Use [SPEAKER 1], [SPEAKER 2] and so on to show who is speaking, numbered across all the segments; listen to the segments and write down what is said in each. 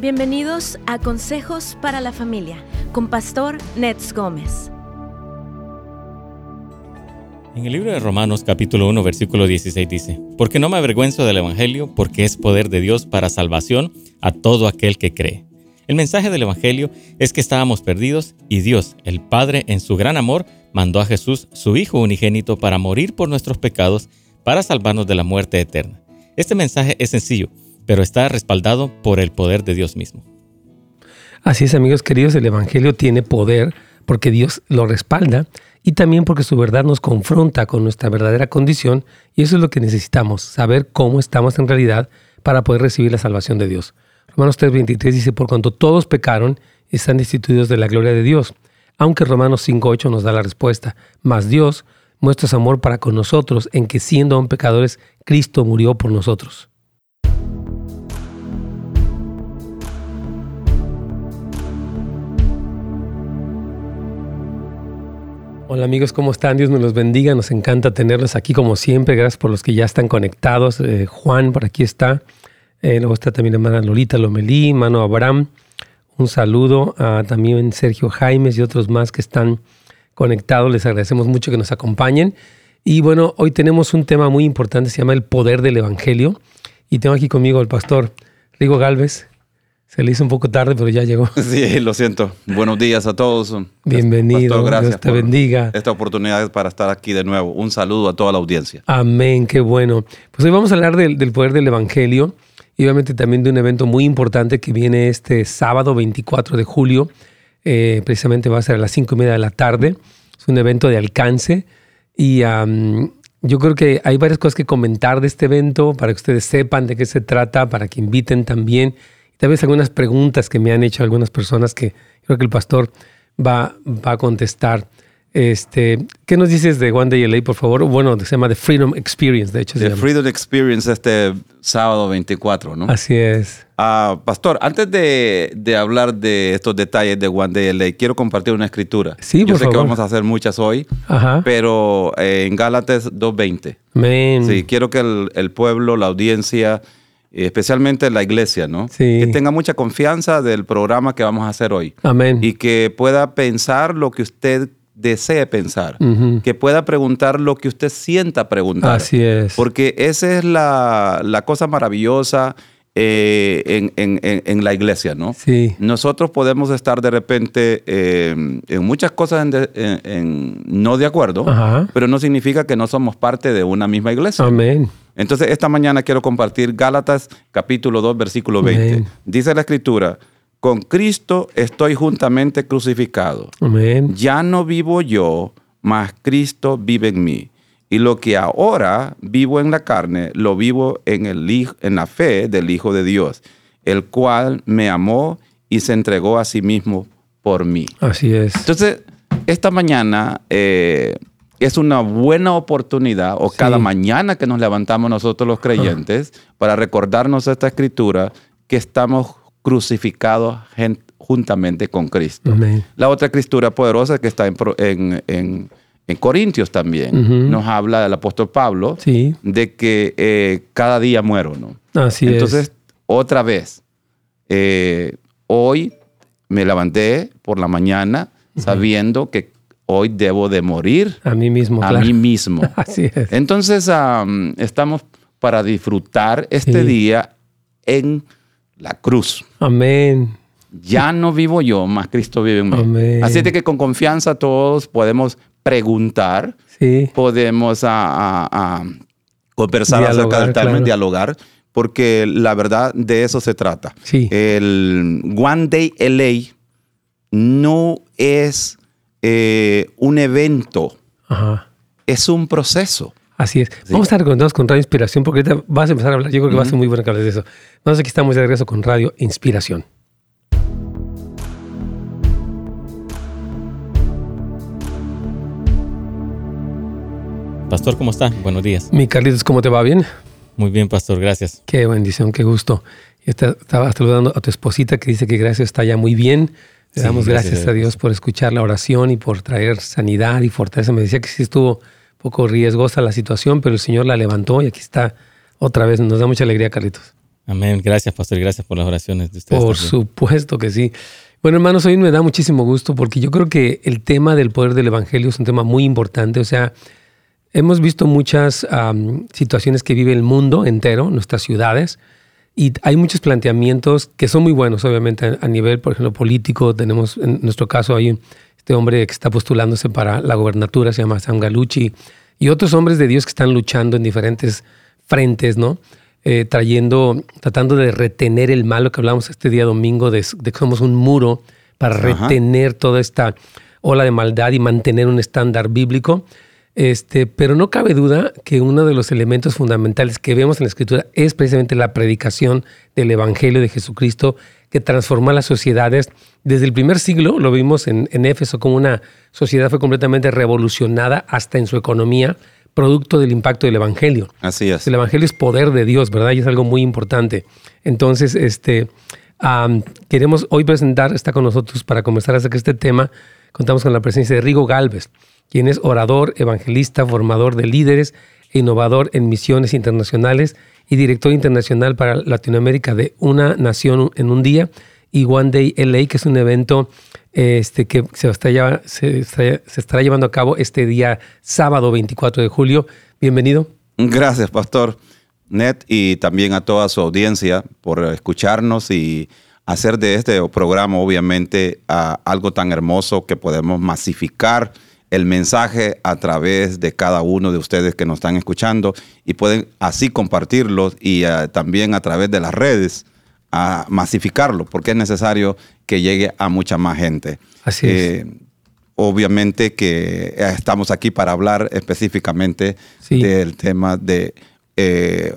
[SPEAKER 1] Bienvenidos a Consejos para la Familia con Pastor Nets Gómez.
[SPEAKER 2] En el libro de Romanos capítulo 1 versículo 16 dice, Porque no me avergüenzo del Evangelio, porque es poder de Dios para salvación a todo aquel que cree. El mensaje del Evangelio es que estábamos perdidos y Dios, el Padre, en su gran amor, mandó a Jesús, su Hijo unigénito, para morir por nuestros pecados, para salvarnos de la muerte eterna. Este mensaje es sencillo, pero está respaldado por el poder de Dios mismo.
[SPEAKER 3] Así es, amigos queridos, el Evangelio tiene poder porque Dios lo respalda y también porque su verdad nos confronta con nuestra verdadera condición y eso es lo que necesitamos, saber cómo estamos en realidad para poder recibir la salvación de Dios. Romanos 3:23 dice, por cuanto todos pecaron, están destituidos de la gloria de Dios. Aunque Romanos 5:8 nos da la respuesta, mas Dios muestra su amor para con nosotros en que siendo aún pecadores, Cristo murió por nosotros. Hola amigos, ¿cómo están? Dios nos los bendiga, nos encanta tenerlos aquí como siempre, gracias por los que ya están conectados. Eh, Juan, por aquí está, eh, luego está también hermana Lolita Lomelí, hermano Abraham, un saludo a también Sergio Jaimes y otros más que están conectados, les agradecemos mucho que nos acompañen. Y bueno, hoy tenemos un tema muy importante, se llama el poder del Evangelio, y tengo aquí conmigo el pastor Rigo Galvez, se le hizo un poco tarde, pero ya llegó.
[SPEAKER 4] Sí, lo siento. Buenos días a todos.
[SPEAKER 3] Bienvenido. gracias Dios te bendiga.
[SPEAKER 4] Esta oportunidad para estar aquí de nuevo. Un saludo a toda la audiencia.
[SPEAKER 3] Amén, qué bueno. Pues hoy vamos a hablar del, poder del Evangelio y obviamente también de un evento muy importante que viene este sábado 24 de julio. Eh, precisamente va a ser a las 5 y media de la tarde. Es un evento de alcance y yo creo que hay varias cosas que comentar de este evento para que ustedes sepan de qué se trata, para que inviten también tal vez algunas preguntas que me han hecho algunas personas que creo que el pastor va, va a contestar. Este, ¿Qué nos dices de One Day LA, por favor? Bueno, se llama The Freedom Experience, de hecho.
[SPEAKER 4] The Freedom Experience este sábado 24, ¿no?
[SPEAKER 3] Así es.
[SPEAKER 4] Ah, pastor, antes de, de, hablar de estos detalles de One Day LA, quiero compartir una escritura.
[SPEAKER 3] Sí,
[SPEAKER 4] Yo
[SPEAKER 3] sé
[SPEAKER 4] que vamos a hacer muchas hoy, pero eh, en Gálatas 2.20.
[SPEAKER 3] Amén.
[SPEAKER 4] Sí, quiero que el, el pueblo, la audiencia, especialmente la iglesia, ¿no?
[SPEAKER 3] Sí.
[SPEAKER 4] Que tenga mucha confianza del programa que vamos a hacer hoy.
[SPEAKER 3] Amén.
[SPEAKER 4] Y que pueda pensar lo que usted desee pensar, que pueda preguntar lo que usted sienta preguntar.
[SPEAKER 3] Así es.
[SPEAKER 4] Porque esa es la, la cosa maravillosa eh, en, en, en, la iglesia, ¿no?
[SPEAKER 3] Sí.
[SPEAKER 4] Nosotros podemos estar de repente eh, en muchas cosas en, no de acuerdo, pero no significa que no somos parte de una misma iglesia.
[SPEAKER 3] Amén.
[SPEAKER 4] Entonces, esta mañana quiero compartir Gálatas capítulo 2, versículo 20. Dice la escritura, con Cristo estoy juntamente crucificado.
[SPEAKER 3] Amén.
[SPEAKER 4] Ya no vivo yo, mas Cristo vive en mí. Y lo que ahora vivo en la carne, lo vivo en, el, en la fe del Hijo de Dios, el cual me amó y se entregó a sí mismo por mí.
[SPEAKER 3] Así es.
[SPEAKER 4] Entonces, esta mañana eh, es una buena oportunidad, o cada mañana que nos levantamos nosotros los creyentes, para recordarnos esta escritura, que estamos crucificados juntamente con Cristo. La otra escritura poderosa que está en, en en Corintios también nos habla el apóstol Pablo de que eh, cada día muero, ¿no?
[SPEAKER 3] Así
[SPEAKER 4] Entonces, otra vez, eh, hoy me levanté por la mañana sabiendo que hoy debo de morir
[SPEAKER 3] a mí mismo.
[SPEAKER 4] A mí mismo.
[SPEAKER 3] Así es.
[SPEAKER 4] Entonces, estamos para disfrutar este día en la cruz.
[SPEAKER 3] Amén.
[SPEAKER 4] Ya no vivo yo, más Cristo vive en mí.
[SPEAKER 3] Amén.
[SPEAKER 4] Así de que con confianza todos podemos preguntar, podemos a, conversar acerca del tema, dialogar, porque la verdad de eso se trata. El One Day LA no es eh, un evento, es un proceso.
[SPEAKER 3] Así es. Vamos a estar conectados con Radio Inspiración porque ahorita vas a empezar a hablar. Yo creo que va a ser muy bueno que hables de eso. Entonces aquí estamos de regreso con Radio Inspiración.
[SPEAKER 2] Pastor, ¿cómo está? Buenos días.
[SPEAKER 3] Mi Carlitos, ¿cómo te va? ¿Bien?
[SPEAKER 2] Muy bien, Pastor, gracias.
[SPEAKER 3] Qué bendición, qué gusto. Estaba saludando a tu esposita que dice que gracias está ya muy bien. Le damos gracias, a Dios por escuchar la oración y por traer sanidad y fortaleza. Me decía que sí estuvo un poco riesgosa la situación, pero el Señor la levantó y aquí está otra vez. Nos da mucha alegría, Carlitos.
[SPEAKER 2] Amén. Gracias, pastor. Gracias por las oraciones de ustedes.
[SPEAKER 3] Por
[SPEAKER 2] también.
[SPEAKER 3] supuesto que sí. Bueno, hermanos, hoy me da muchísimo gusto porque yo creo que el tema del poder del Evangelio es un tema muy importante. O sea, hemos visto muchas situaciones que vive el mundo entero, nuestras ciudades, y hay muchos planteamientos que son muy buenos, obviamente, a, nivel, por ejemplo, político. Tenemos, en nuestro caso, hay este hombre que está postulándose para la gobernatura, se llama Sam Galucci, y otros hombres de Dios que están luchando en diferentes frentes, ¿no? Eh, trayendo, tratando de retener el mal, lo que hablamos este día domingo, de, de que somos un muro para
[SPEAKER 4] Ajá.
[SPEAKER 3] retener toda esta ola de maldad y mantener un estándar bíblico. Este, pero no cabe duda que uno de los elementos fundamentales que vemos en la Escritura es precisamente la predicación del Evangelio de Jesucristo que transformó las sociedades. Desde el primer siglo lo vimos en, en Éfeso como una sociedad fue completamente revolucionada hasta en su economía, producto del impacto del Evangelio.
[SPEAKER 4] Así es.
[SPEAKER 3] El Evangelio es poder de Dios, ¿verdad? Y es algo muy importante. Entonces, este, queremos hoy presentar, está con nosotros para conversar acerca de este tema. Contamos con la presencia de Rigo Galvez, quien es orador, evangelista, formador de líderes e innovador en misiones internacionales y director internacional para Latinoamérica de Una Nación en un Día y One Day LA, que es un evento este, que se, está se estará llevando a cabo este día sábado 24 de julio. Bienvenido.
[SPEAKER 4] Gracias, Pastor Ned, y también a toda su audiencia por escucharnos y hacer de este programa, obviamente, algo tan hermoso que podemos masificar el mensaje a través de cada uno de ustedes que nos están escuchando y pueden así compartirlo y eh, también a través de las redes a masificarlo, porque es necesario que llegue a mucha más gente.
[SPEAKER 3] Así es.
[SPEAKER 4] Eh, obviamente que eh, estamos aquí para hablar específicamente
[SPEAKER 3] Sí.
[SPEAKER 4] del tema de, eh,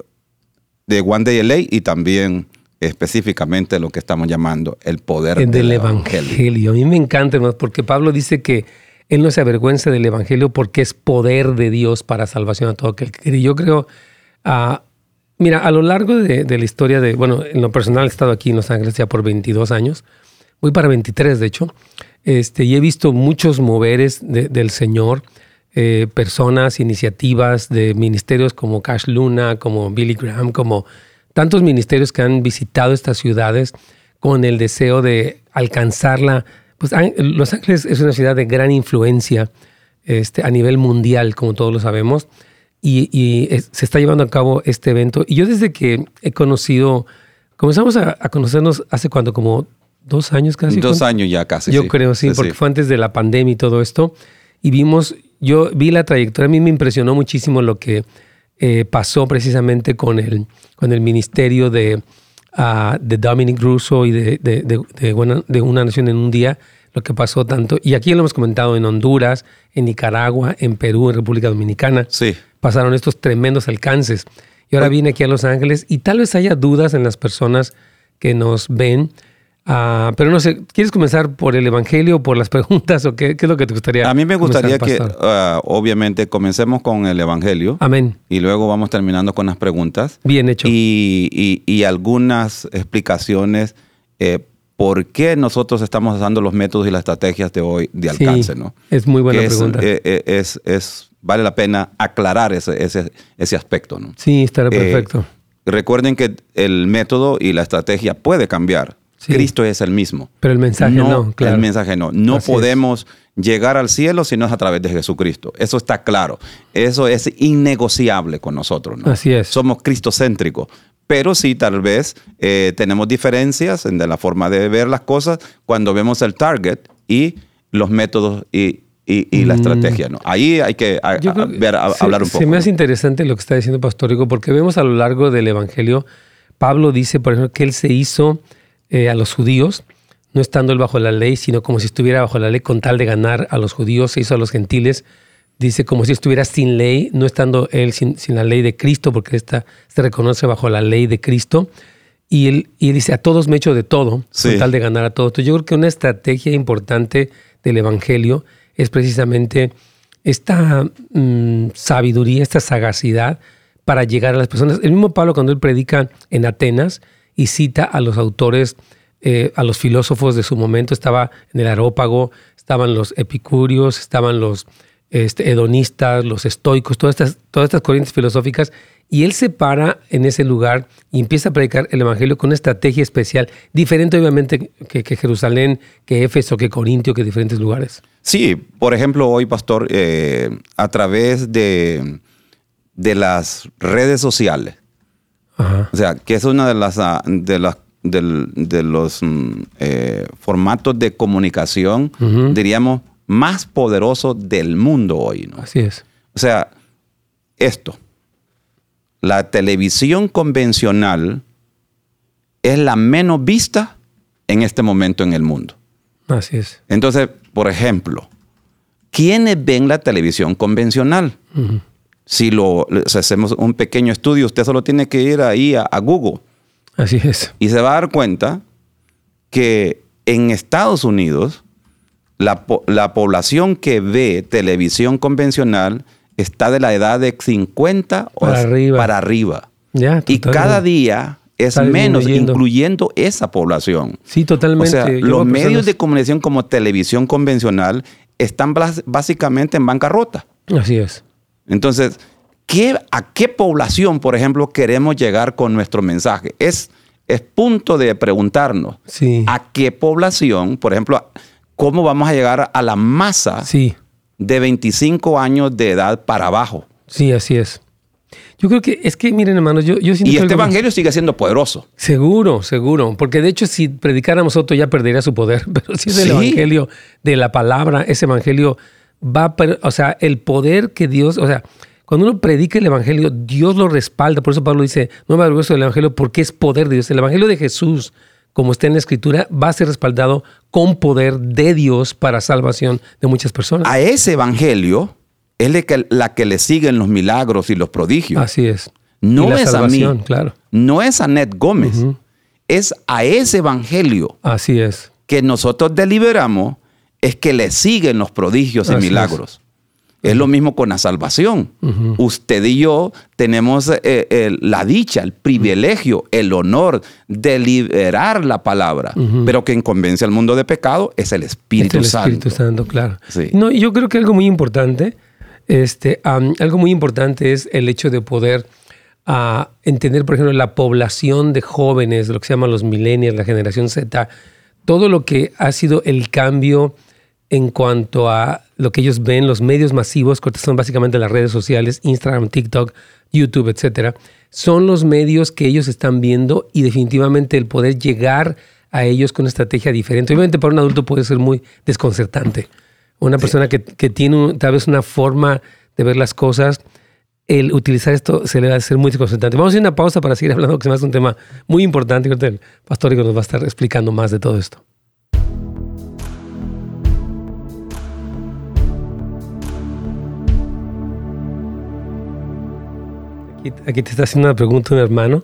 [SPEAKER 4] de One Day LA y también específicamente lo que estamos llamando el poder
[SPEAKER 3] El del evangelio. A mí me encanta, hermanos, porque Pablo dice que él no se avergüenza del evangelio porque es poder de Dios para salvación a todo aquel que cree. Yo creo, ah, mira, a lo largo de, de la historia de, bueno, en lo personal he estado aquí en Los Ángeles ya por 22 años, voy para 23 de hecho, este, y he visto muchos moveres de- del Señor, eh, personas, iniciativas de ministerios como Cash Luna, como Billy Graham, como tantos ministerios que han visitado estas ciudades con el deseo de alcanzarla. Pues Los Ángeles es una ciudad de gran influencia este, a nivel mundial, como todos lo sabemos, y, y es- se está llevando a cabo este evento. Y yo desde que he conocido, comenzamos a, a conocernos hace cuánto, como dos años casi.
[SPEAKER 4] Dos
[SPEAKER 3] ¿cuánto?
[SPEAKER 4] años ya casi.
[SPEAKER 3] Yo creo, sí, porque fue antes de la pandemia y todo esto. Y vimos, yo vi la trayectoria, a mí me impresionó muchísimo lo que eh, pasó precisamente con el, con el ministerio de, ah, de Dominic Russo y de, de, de- de Buena- de Una Nación en un Día, lo que pasó tanto. Y aquí lo hemos comentado en Honduras, en Nicaragua, en Perú, en República Dominicana
[SPEAKER 4] Sí.
[SPEAKER 3] pasaron estos tremendos alcances. Y ahora viene aquí a Los Ángeles y tal vez haya dudas en las personas que nos ven. Ah, pero no sé, ¿quieres comenzar por el Evangelio o por las preguntas o qué, qué es lo que te gustaría?
[SPEAKER 4] A mí me
[SPEAKER 3] comenzar,
[SPEAKER 4] gustaría que, ah, obviamente, comencemos con el Evangelio
[SPEAKER 3] Amén.
[SPEAKER 4] y luego vamos terminando con las preguntas.
[SPEAKER 3] Bien hecho.
[SPEAKER 4] y, y- y algunas explicaciones eh, por qué nosotros estamos usando los métodos y las estrategias de hoy de
[SPEAKER 3] Sí,
[SPEAKER 4] alcance, ¿no?
[SPEAKER 3] Es muy buena
[SPEAKER 4] Que
[SPEAKER 3] pregunta.
[SPEAKER 4] eh, eh, es- es- vale la pena aclarar ese, ese, ese aspecto, ¿no?
[SPEAKER 3] sí, estará
[SPEAKER 4] eh,
[SPEAKER 3] perfecto.
[SPEAKER 4] Recuerden que el método y la estrategia puede cambiar.
[SPEAKER 3] Sí.
[SPEAKER 4] Cristo es el mismo.
[SPEAKER 3] Pero el mensaje no, claro.
[SPEAKER 4] El mensaje no. No
[SPEAKER 3] Así es.
[SPEAKER 4] podemos llegar al cielo si no es a través de Jesucristo. Eso está claro. Eso es innegociable con nosotros. ¿no?
[SPEAKER 3] Así es.
[SPEAKER 4] Somos cristocéntricos. Pero sí, tal vez eh, tenemos diferencias en de la forma de ver las cosas cuando vemos el target y los métodos y, y- y la
[SPEAKER 3] Mm.
[SPEAKER 4] estrategia. ¿no? Ahí hay que a- a- ver, a-
[SPEAKER 3] se-
[SPEAKER 4] hablar un poco.
[SPEAKER 3] Se me
[SPEAKER 4] ¿no?
[SPEAKER 3] hace interesante lo que está diciendo Pastor Rico, porque vemos a lo largo del Evangelio, Pablo dice, por ejemplo, que él se hizo eh, a los judíos, no estando él bajo la ley, sino como si estuviera bajo la ley con tal de ganar a los judíos, se hizo a los gentiles, dice como si estuviera sin ley, no estando él sin, sin la ley de Cristo, porque esta se reconoce bajo la ley de Cristo. Y él, y él dice, a todos me echo de todo,
[SPEAKER 4] Sí.
[SPEAKER 3] con tal de ganar a todos. Entonces yo creo que una estrategia importante del Evangelio es precisamente esta mm, sabiduría, esta sagacidad para llegar a las personas. El mismo Pablo cuando él predica en Atenas y cita a los autores, eh, a los filósofos de su momento, estaba en el Arópago, estaban los epicúreos, estaban los este, hedonistas, los estoicos, todas estas, todas estas corrientes filosóficas, Y él se para en ese lugar y empieza a predicar el Evangelio con una estrategia especial, diferente obviamente que, Jerusalén, que Éfeso, que Corintio, que diferentes lugares.
[SPEAKER 4] Sí, por ejemplo, hoy, pastor, eh, a través de, de las redes sociales,
[SPEAKER 3] Ajá.
[SPEAKER 4] o sea, que es una de las ah, de las del- de los mm, eh, formatos de comunicación,
[SPEAKER 3] Ujú.
[SPEAKER 4] diríamos, más poderosos del mundo hoy, ¿no?
[SPEAKER 3] Así es.
[SPEAKER 4] O sea, esto, la televisión convencional es la menos vista en este momento en el mundo.
[SPEAKER 3] Así es.
[SPEAKER 4] Entonces, por ejemplo, ¿quiénes ven la televisión convencional?
[SPEAKER 3] Ujú.
[SPEAKER 4] Si lo si hacemos un pequeño estudio, usted solo tiene que ir ahí a, a Google
[SPEAKER 3] Así es.
[SPEAKER 4] y se va a dar cuenta que en Estados Unidos la, la población que ve televisión convencional está de la edad de 50 o
[SPEAKER 3] Para
[SPEAKER 4] as-
[SPEAKER 3] arriba.
[SPEAKER 4] para arriba.
[SPEAKER 3] Ya,
[SPEAKER 4] Y cada día es
[SPEAKER 3] Está
[SPEAKER 4] menos, incluyendo esa población.
[SPEAKER 3] Sí,
[SPEAKER 4] O
[SPEAKER 3] totalmente.
[SPEAKER 4] sea,
[SPEAKER 3] Yo
[SPEAKER 4] los medios
[SPEAKER 3] personas-
[SPEAKER 4] de comunicación como televisión convencional están básicamente en bancarrota.
[SPEAKER 3] Así es.
[SPEAKER 4] Entonces, ¿qué, ¿a qué población, por ejemplo, queremos llegar con nuestro mensaje? Es, es punto de preguntarnos
[SPEAKER 3] Sí.
[SPEAKER 4] a qué población, por ejemplo, cómo vamos a llegar a la masa
[SPEAKER 3] Sí.
[SPEAKER 4] de 25 años de edad para abajo.
[SPEAKER 3] Sí, así es. Yo creo que es que, miren, hermanos, yo, yo siento
[SPEAKER 4] Y
[SPEAKER 3] que
[SPEAKER 4] este evangelio sigue siendo poderoso.
[SPEAKER 3] Seguro, seguro. Porque de hecho, si predicáramos otro, ya perdería su poder. Pero si es el
[SPEAKER 4] Sí.
[SPEAKER 3] evangelio de la palabra, ese evangelio va O sea, el poder que Dios. O sea, cuando uno predica el evangelio, Dios lo respalda. Por eso Pablo dice: No me avergüenzo del evangelio porque es poder de Dios. El evangelio de Jesús, como está en la escritura, va a ser respaldado con poder de Dios para salvación de muchas personas.
[SPEAKER 4] A ese evangelio es la que, la que le siguen los milagros y los prodigios.
[SPEAKER 3] Así es.
[SPEAKER 4] No
[SPEAKER 3] Y la
[SPEAKER 4] es a mí.
[SPEAKER 3] claro.
[SPEAKER 4] No es a Ned Gómez. Es a ese evangelio
[SPEAKER 3] Así es.
[SPEAKER 4] que nosotros deliberamos es que le siguen los prodigios y
[SPEAKER 3] Así
[SPEAKER 4] milagros. Es lo mismo con la salvación. Usted y yo tenemos eh, el- la dicha, el privilegio, el honor de liberar la palabra, pero quien convence al mundo de pecado es el Espíritu
[SPEAKER 3] Es el
[SPEAKER 4] Santo.
[SPEAKER 3] Espíritu Santo, claro.
[SPEAKER 4] Sí.
[SPEAKER 3] No, yo creo que algo muy importante, este, algo muy importante es el hecho de poder ah, entender, por ejemplo, la población de jóvenes, lo que se llama los millennials, la generación Z, todo lo que ha sido el cambio en cuanto a lo que ellos ven, los medios masivos, que son básicamente las redes sociales, Instagram, TikTok, YouTube, etcétera, son los medios que ellos están viendo y definitivamente el poder llegar a ellos con una estrategia diferente. Obviamente para un adulto puede ser muy desconcertante. Una persona que, que tiene un- tal vez una forma de ver las cosas, el utilizar esto se le va a hacer muy desconcertante. Vamos a a una pausa para seguir hablando, que se me hace un tema muy importante. El pastor nos va a estar explicando más de todo esto. Aquí, aquí te está haciendo una pregunta un hermano.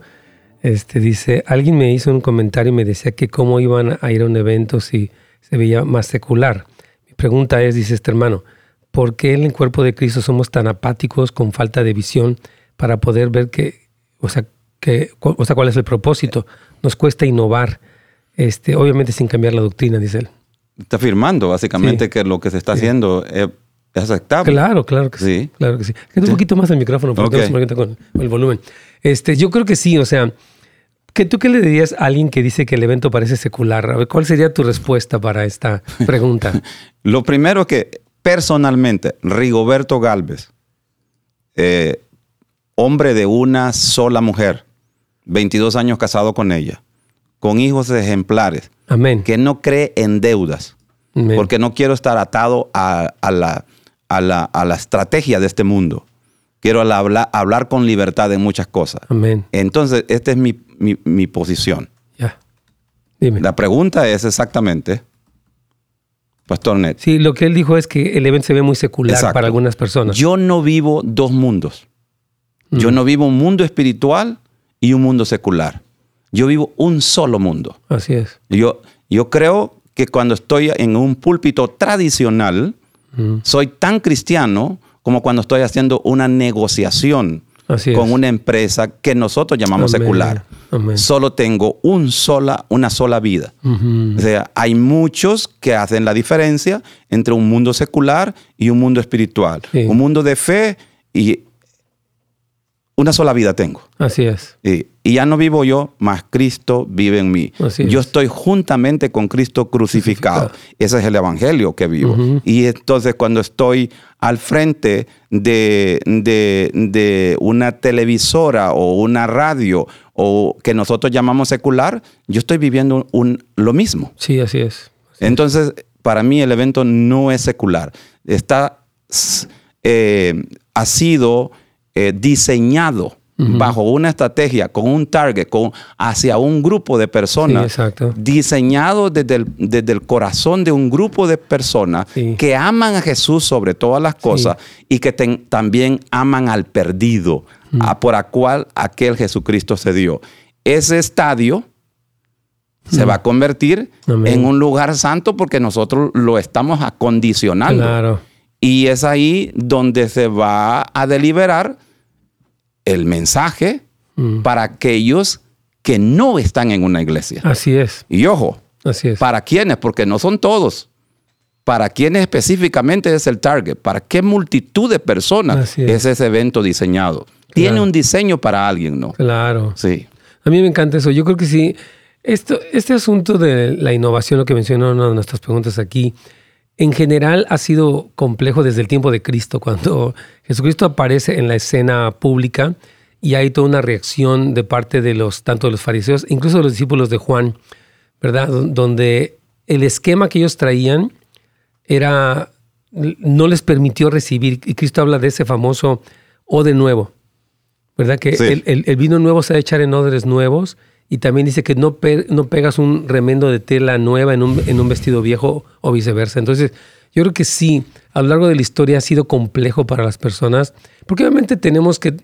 [SPEAKER 3] Este dice, alguien me hizo un comentario y me decía que cómo iban a ir a un evento si se veía más secular. Mi pregunta es, dice este hermano, ¿por qué en el cuerpo de Cristo somos tan apáticos con falta de visión para poder ver que, o sea, que, o sea, cuál es el propósito? Nos cuesta innovar, este, obviamente sin cambiar la doctrina, dice él.
[SPEAKER 4] Está afirmando básicamente
[SPEAKER 3] Sí.
[SPEAKER 4] que lo que se está haciendo es, es aceptable.
[SPEAKER 3] Claro, claro que sí.
[SPEAKER 4] Sí.
[SPEAKER 3] Claro que sí. Queda un poquito más el micrófono porque
[SPEAKER 4] Ok.
[SPEAKER 3] no se con, con el volumen. Este, yo creo que sí, o sea, ¿qué, ¿tú qué le dirías a alguien que dice que el evento parece secular? A ver, ¿cuál sería tu respuesta para esta pregunta?
[SPEAKER 4] Lo primero que, personalmente, Rigoberto Galvez, eh, hombre de una sola mujer, 22 años casado con ella, con hijos ejemplares,
[SPEAKER 3] Amén.
[SPEAKER 4] que no cree en deudas,
[SPEAKER 3] Amén.
[SPEAKER 4] porque no quiero estar atado a, a la, a, la, a la estrategia de este mundo. Quiero la- hablar, hablar con libertad en muchas cosas.
[SPEAKER 3] Amén.
[SPEAKER 4] Entonces, esta es mi, mi- mi posición.
[SPEAKER 3] Ya. Dime.
[SPEAKER 4] La pregunta es exactamente, Pastor Net,
[SPEAKER 3] Sí, lo que él dijo es que el evento se ve muy secular
[SPEAKER 4] Exacto.
[SPEAKER 3] para algunas personas.
[SPEAKER 4] Yo no vivo dos mundos.
[SPEAKER 3] Mm.
[SPEAKER 4] Yo no vivo un mundo espiritual y un mundo secular. Yo vivo un solo mundo.
[SPEAKER 3] Así es.
[SPEAKER 4] Yo, yo creo que cuando estoy en un púlpito tradicional,
[SPEAKER 3] Mm.
[SPEAKER 4] soy tan cristiano como cuando estoy haciendo una negociación
[SPEAKER 3] Así
[SPEAKER 4] con una empresa que nosotros llamamos
[SPEAKER 3] Amén.
[SPEAKER 4] secular.
[SPEAKER 3] Amén.
[SPEAKER 4] Solo tengo un sola, una sola vida. O sea, hay muchos que hacen la diferencia entre un mundo secular y un mundo espiritual.
[SPEAKER 3] Sí.
[SPEAKER 4] Un mundo de fe y una sola vida tengo.
[SPEAKER 3] Así es.
[SPEAKER 4] Y, y ya no vivo yo, más Cristo vive en mí.
[SPEAKER 3] Así
[SPEAKER 4] yo
[SPEAKER 3] es.
[SPEAKER 4] estoy juntamente con Cristo crucificado.
[SPEAKER 3] Crucificado.
[SPEAKER 4] Ese es el evangelio que vivo. Y entonces cuando estoy al frente de, de- de una televisora o una radio o que nosotros llamamos secular, yo estoy viviendo un, lo mismo.
[SPEAKER 3] Sí, así es.
[SPEAKER 4] Entonces, para mí el evento no es secular. Está, eh, ha sido eh, diseñado bajo una estrategia, con un target, con, hacia un grupo de personas.
[SPEAKER 3] Sí, exacto.
[SPEAKER 4] Diseñado desde el, desde el corazón de un grupo de personas
[SPEAKER 3] Sí.
[SPEAKER 4] que aman a Jesús sobre todas las cosas y que ten- también aman al perdido, a por a cual aquel Jesucristo se dio. Ese estadio se va a convertir
[SPEAKER 3] Amén.
[SPEAKER 4] en un lugar santo porque nosotros lo estamos acondicionando.
[SPEAKER 3] Claro.
[SPEAKER 4] Y es ahí donde se va a deliberar el mensaje
[SPEAKER 3] Mm.
[SPEAKER 4] para aquellos que no están en una iglesia.
[SPEAKER 3] Así es.
[SPEAKER 4] Y ojo,
[SPEAKER 3] Así es.
[SPEAKER 4] ¿para quiénes? Porque no son todos. ¿Para quiénes específicamente es el target? ¿Para qué multitud de personas es.
[SPEAKER 3] es.
[SPEAKER 4] ese evento diseñado? Tiene
[SPEAKER 3] Claro.
[SPEAKER 4] un diseño para alguien, ¿no?
[SPEAKER 3] Claro.
[SPEAKER 4] Sí.
[SPEAKER 3] A mí me encanta eso. Yo creo que sí. Esto, este asunto de la innovación, lo que mencionó una de nuestras preguntas aquí, en general ha sido complejo desde el tiempo de Cristo, cuando Jesucristo aparece en la escena pública y hay toda una reacción de parte de los, tanto de los fariseos, incluso de los discípulos de Juan, ¿verdad? Don- Donde el esquema que ellos traían era, no les permitió recibir, y Cristo habla de ese famoso o de nuevo, ¿verdad? Que
[SPEAKER 4] Sí.
[SPEAKER 3] el, el- el vino nuevo se va a echar en odres nuevos y también dice que no, no pegas un remendo de tela nueva en un, en un vestido viejo o viceversa. Entonces, yo creo que sí, a lo largo de la historia ha sido complejo para las personas, porque obviamente tenemos que,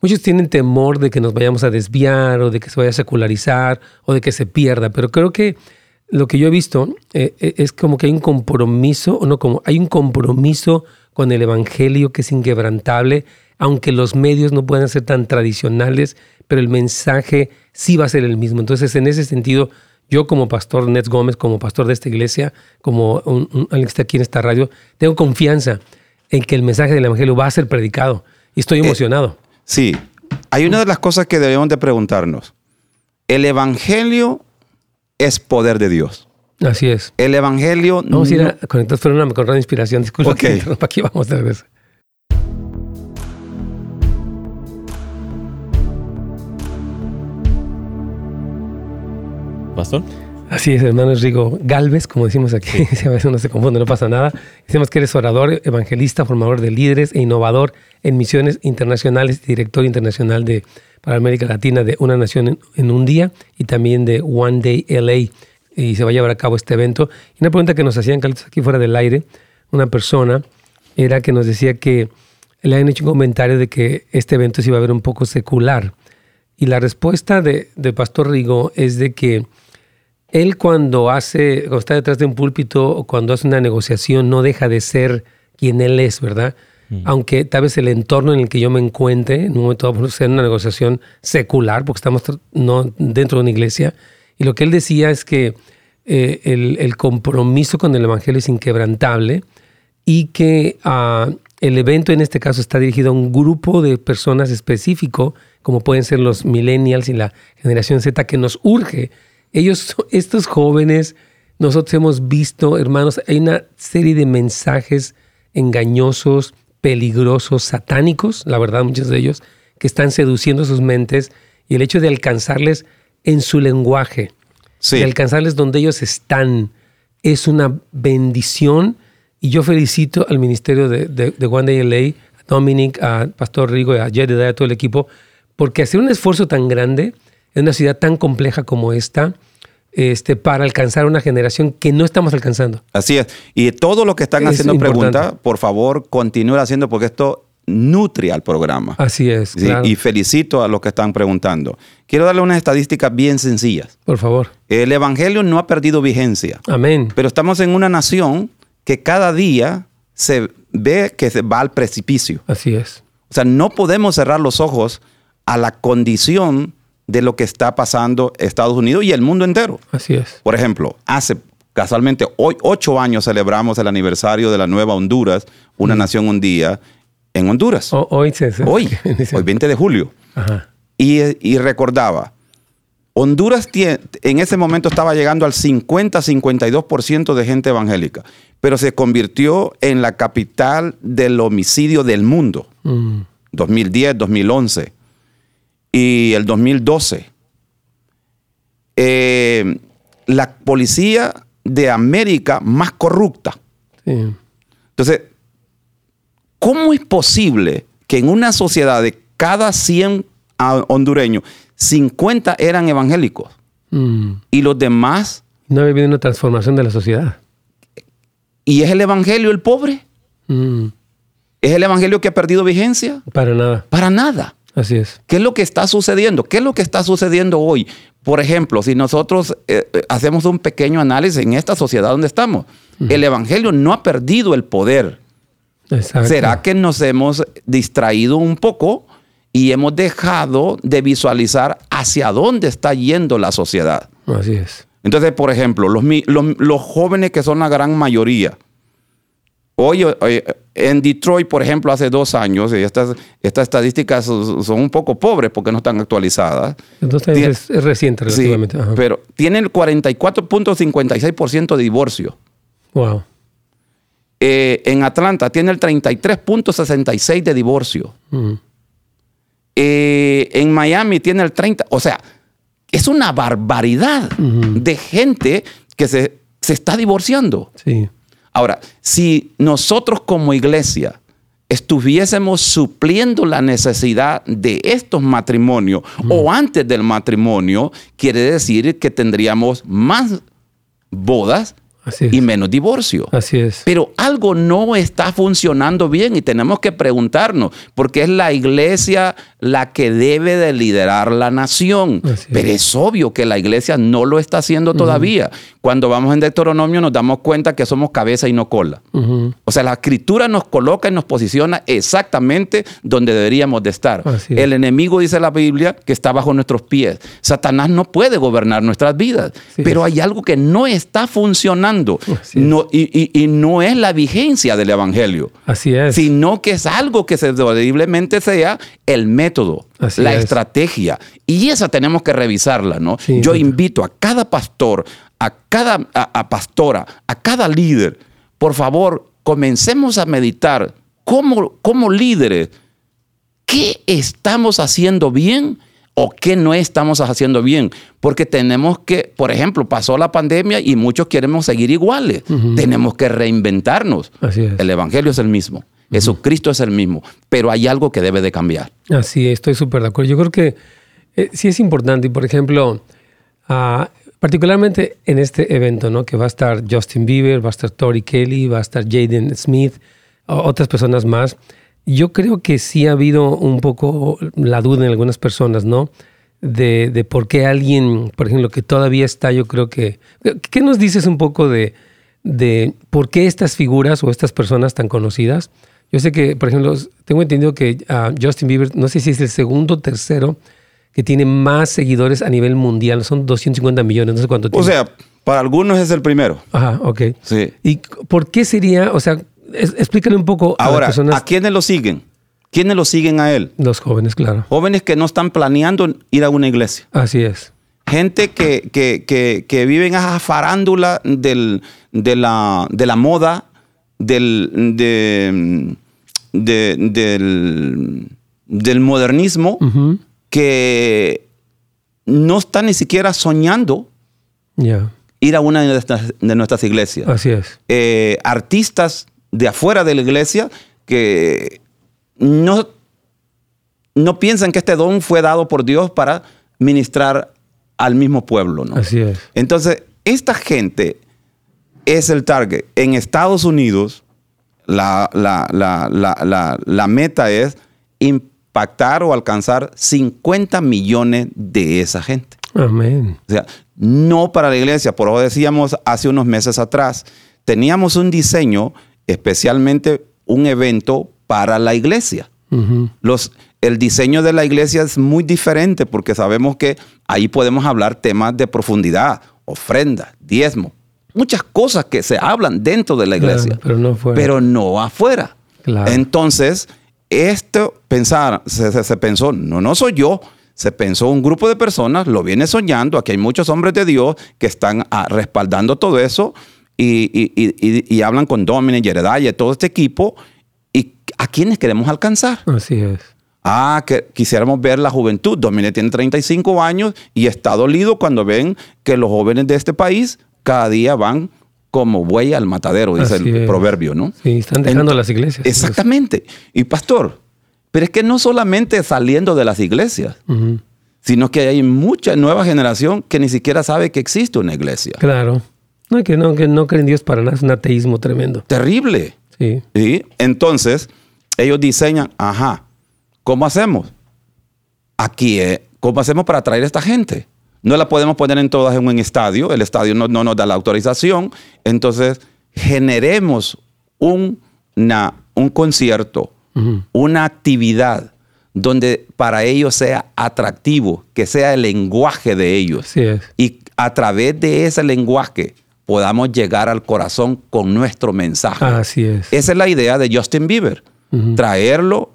[SPEAKER 3] muchos tienen temor de que nos vayamos a desviar o de que se vaya a secularizar o de que se pierda, pero creo que lo que yo he visto eh, eh, es como que hay un compromiso, o no como, hay un compromiso con el Evangelio que es inquebrantable, aunque los medios no puedan ser tan tradicionales, pero el mensaje sí va a ser el mismo. Entonces, en ese sentido, yo como pastor Nets Gómez, como pastor de esta iglesia, como un, un- alguien que está aquí en esta radio, tengo confianza en que el mensaje del Evangelio va a ser predicado y estoy emocionado.
[SPEAKER 4] Sí. Hay una de las cosas que debemos de preguntarnos. El evangelio es poder de Dios.
[SPEAKER 3] Así es.
[SPEAKER 4] El evangelio
[SPEAKER 3] Vamos a ir
[SPEAKER 4] no-
[SPEAKER 3] a conectar Fernando con Radio Inspiración. Disculpa que interrumpa, aquí vamos de regreso.
[SPEAKER 2] Pastor.
[SPEAKER 3] Así es, hermano Rigo Galvez, como decimos aquí, si a veces uno se confunde, no pasa nada. Decimos que eres orador, evangelista, formador de líderes e innovador en misiones internacionales, director internacional de, para América Latina de Una Nación en, en un Día y también de One Day LA. Y se va a llevar a cabo este evento. Y una pregunta que nos hacían Carlitos, aquí fuera del aire, una persona, era que nos decía que le habían hecho un comentario de que este evento se iba a ver un poco secular. Y la respuesta de, de Pastor Rigo es de que él cuando hace, cuando está detrás de un púlpito o cuando hace una negociación, no deja de ser quien él es, ¿verdad? Aunque tal vez el entorno en el que yo me encuentre, en un momento dado, sea una negociación secular, porque estamos no dentro de una iglesia, y lo que él decía es que eh, el, el compromiso con el Evangelio es inquebrantable y que ah, el evento en este caso está dirigido a un grupo de personas específico, como pueden ser los millennials y la generación Z, que nos urge. Ellos, estos jóvenes, nosotros hemos visto, hermanos, hay una serie de mensajes engañosos, peligrosos, satánicos, la verdad, muchos de ellos, que están seduciendo sus mentes y el hecho de alcanzarles en su lenguaje,
[SPEAKER 4] Sí.
[SPEAKER 3] de alcanzarles donde ellos están, es una bendición. Y yo felicito al ministerio de, de, de One Day LA, a Dominic, a Pastor Rigo, a Jedediah, a todo el equipo, porque hacer un esfuerzo tan grande en una ciudad tan compleja como esta, este, para alcanzar una generación que no estamos alcanzando.
[SPEAKER 4] Así es. Y todo lo que están
[SPEAKER 3] Es
[SPEAKER 4] haciendo preguntas, por favor, continúen haciendo porque esto nutre al programa.
[SPEAKER 3] Así es,
[SPEAKER 4] Sí,
[SPEAKER 3] claro.
[SPEAKER 4] Y felicito a los que están preguntando. Quiero darle unas estadísticas bien sencillas.
[SPEAKER 3] Por favor.
[SPEAKER 4] El Evangelio no ha perdido vigencia,
[SPEAKER 3] Amén.
[SPEAKER 4] pero estamos en una nación que cada día se ve que se va al precipicio.
[SPEAKER 3] Así es.
[SPEAKER 4] O sea, no podemos cerrar los ojos a la condición de lo que está pasando Estados Unidos y el mundo entero.
[SPEAKER 3] Así es.
[SPEAKER 4] Por ejemplo, hace casualmente hoy ocho años celebramos el aniversario de la nueva Honduras, una nación un día en Honduras.
[SPEAKER 3] O- hoy se, se-
[SPEAKER 4] hoy, hoy 20 de julio.
[SPEAKER 3] Ajá.
[SPEAKER 4] y, y recordaba, Honduras tie- en ese momento estaba llegando al 50-52% de gente evangélica, pero se convirtió en la capital del homicidio del mundo.
[SPEAKER 3] Mm,
[SPEAKER 4] 2010, 2011 y el 2012. Eh, la policía de América más corrupta.
[SPEAKER 3] sí.
[SPEAKER 4] Entonces, ¿cómo es posible que en una sociedad de cada 100 ah, hondureños, 50 eran evangélicos
[SPEAKER 3] Mm.
[SPEAKER 4] y los demás,
[SPEAKER 3] No había habido una transformación de la sociedad.
[SPEAKER 4] y es el evangelio el pobre?
[SPEAKER 3] Mm,
[SPEAKER 4] ¿Es el evangelio que ha perdido vigencia?
[SPEAKER 3] Para nada.
[SPEAKER 4] Para nada.
[SPEAKER 3] Así es.
[SPEAKER 4] ¿Qué es lo que está sucediendo? ¿Qué es lo que está sucediendo hoy? Por ejemplo, si nosotros eh, eh, hacemos un pequeño análisis en esta sociedad donde estamos, el Evangelio no ha perdido el poder.
[SPEAKER 3] Exacto.
[SPEAKER 4] ¿Será que nos hemos distraído un poco y hemos dejado de visualizar hacia dónde está yendo la sociedad?
[SPEAKER 3] Así es.
[SPEAKER 4] Entonces, por ejemplo, los, mi- los- los jóvenes que son la gran mayoría. Hoy, en Detroit, por ejemplo, hace dos años, y estas, estas estadísticas son son un poco pobres porque no están actualizadas.
[SPEAKER 3] Entonces
[SPEAKER 4] Tien-
[SPEAKER 3] es, es reciente relativamente.
[SPEAKER 4] Pero tienen el 44.56% de divorcio.
[SPEAKER 3] wow.
[SPEAKER 4] Eh, en Atlanta tiene el 33.66% de divorcio.
[SPEAKER 3] Mm,
[SPEAKER 4] Eh, en Miami tiene el 30%. O sea, es una barbaridad de gente que se, se está divorciando.
[SPEAKER 3] sí.
[SPEAKER 4] Ahora, si nosotros como iglesia estuviésemos supliendo la necesidad de estos matrimonios o antes del matrimonio, quiere decir que tendríamos más bodas
[SPEAKER 3] Así es.
[SPEAKER 4] y menos divorcio.
[SPEAKER 3] Así es.
[SPEAKER 4] Pero algo no está funcionando bien y tenemos que preguntarnos, porque es la iglesia la que debe de liderar la nación.
[SPEAKER 3] Es.
[SPEAKER 4] Pero es obvio que la iglesia no lo está haciendo todavía. Cuando vamos en Deuteronomio nos damos cuenta que somos cabeza y no cola. O sea, la escritura nos coloca y nos posiciona exactamente donde deberíamos de estar.
[SPEAKER 3] Es.
[SPEAKER 4] El enemigo, dice la Biblia, que está bajo nuestros pies. Satanás no puede gobernar nuestras vidas, pero hay algo que no está funcionando. No, y, y- y no es la vigencia del Evangelio,
[SPEAKER 3] Así es.
[SPEAKER 4] sino que es algo que se posiblemente sea el método,
[SPEAKER 3] Así
[SPEAKER 4] la
[SPEAKER 3] es.
[SPEAKER 4] estrategia. Y esa tenemos que revisarla, ¿no?
[SPEAKER 3] Sí,
[SPEAKER 4] Yo invito a cada pastor, a cada a- a pastora, a cada líder, por favor, comencemos a meditar como, como líderes, ¿qué estamos haciendo bien o qué no estamos haciendo bien? Porque tenemos que, por ejemplo, pasó la pandemia y muchos queremos seguir iguales. Tenemos que reinventarnos.
[SPEAKER 3] Así es.
[SPEAKER 4] El Evangelio es el mismo. Jesucristo es el mismo, pero hay algo que debe de cambiar.
[SPEAKER 3] Así, estoy súper de acuerdo. Yo creo que eh, sí es importante, y por ejemplo, ah, particularmente en este evento, ¿no? Que va a estar Justin Bieber, va a estar Tori Kelly, va a estar Jaden Smith, otras personas más. Yo creo que sí ha habido un poco la duda en algunas personas, ¿no? De, de por qué alguien, por ejemplo, que todavía está, yo creo que... ¿Qué nos dices un poco de, de por qué estas figuras o estas personas tan conocidas? Yo sé que, por ejemplo, tengo entendido que ah, Justin Bieber, no sé si es el segundo o tercero que tiene más seguidores a nivel mundial. Son 250 millones, no sé cuánto
[SPEAKER 4] O
[SPEAKER 3] tiene.
[SPEAKER 4] sea, para algunos es el primero.
[SPEAKER 3] Ajá, ok.
[SPEAKER 4] Sí.
[SPEAKER 3] ¿Y por qué sería, o sea, es- explícale un poco a
[SPEAKER 4] Ahora,
[SPEAKER 3] las personas,
[SPEAKER 4] ¿a quiénes lo siguen? ¿Quiénes lo siguen a él?
[SPEAKER 3] los jóvenes, claro.
[SPEAKER 4] Jóvenes que no están planeando ir a una iglesia.
[SPEAKER 3] Así es.
[SPEAKER 4] Gente que, que, que, que viven a esa farándula del, de, la, de la moda, del, de- de- del, del modernismo, que no están ni siquiera soñando ir a una de nuestras, de nuestras iglesias.
[SPEAKER 3] así es.
[SPEAKER 4] eh, artistas de afuera de la iglesia que no, no piensan que este don fue dado por Dios para ministrar al mismo pueblo. ¿no?
[SPEAKER 3] Así es.
[SPEAKER 4] Entonces, esta gente es el target. En Estados Unidos, la, la- la- la- meta es impactar o alcanzar 50 millones de esa gente.
[SPEAKER 3] Amén.
[SPEAKER 4] O sea, no para la iglesia. Por eso decíamos hace unos meses atrás, teníamos un diseño, especialmente un evento para la iglesia. Los, el diseño de la iglesia es muy diferente porque sabemos que ahí podemos hablar temas de profundidad, ofrenda, diezmo, muchas cosas que se hablan dentro de la iglesia,
[SPEAKER 3] Claro, pero no fuera.
[SPEAKER 4] pero no afuera.
[SPEAKER 3] Claro.
[SPEAKER 4] Entonces, esto pensar, se, se pensó, no, no soy yo, se pensó un grupo de personas, lo viene soñando, aquí hay muchos hombres de Dios que están ah, respaldando todo eso y, y- y- y hablan con Dominic, Yeredaya y todo este equipo. ¿Y a quiénes queremos alcanzar?
[SPEAKER 3] Así es.
[SPEAKER 4] Ah, que quisiéramos ver la juventud. Dominic tiene 35 años y está dolido cuando ven que los jóvenes de este país cada día van como buey al matadero, dice
[SPEAKER 3] Así
[SPEAKER 4] el
[SPEAKER 3] es.
[SPEAKER 4] proverbio, ¿no?
[SPEAKER 3] Sí, están dejando
[SPEAKER 4] Ent-
[SPEAKER 3] las iglesias.
[SPEAKER 4] Exactamente. Y pastor, pero es que no solamente saliendo de las iglesias, sino que hay mucha nueva generación que ni siquiera sabe que existe una iglesia.
[SPEAKER 3] Claro. No, que no, que no creen en Dios para nada. Es un ateísmo tremendo.
[SPEAKER 4] Terrible.
[SPEAKER 3] Sí.
[SPEAKER 4] ¿sí? Entonces, ellos diseñan, ajá, ¿cómo hacemos? Aquí, eh, ¿cómo hacemos para atraer a esta gente? No la podemos poner en todas en un estadio, el estadio no, no nos da la autorización, entonces generemos un, una- un concierto, una actividad donde para ellos sea atractivo, que sea el lenguaje de ellos.
[SPEAKER 3] Así es.
[SPEAKER 4] Y a través de ese lenguaje podamos llegar al corazón con nuestro mensaje.
[SPEAKER 3] Así es.
[SPEAKER 4] Esa es la idea de Justin Bieber, traerlo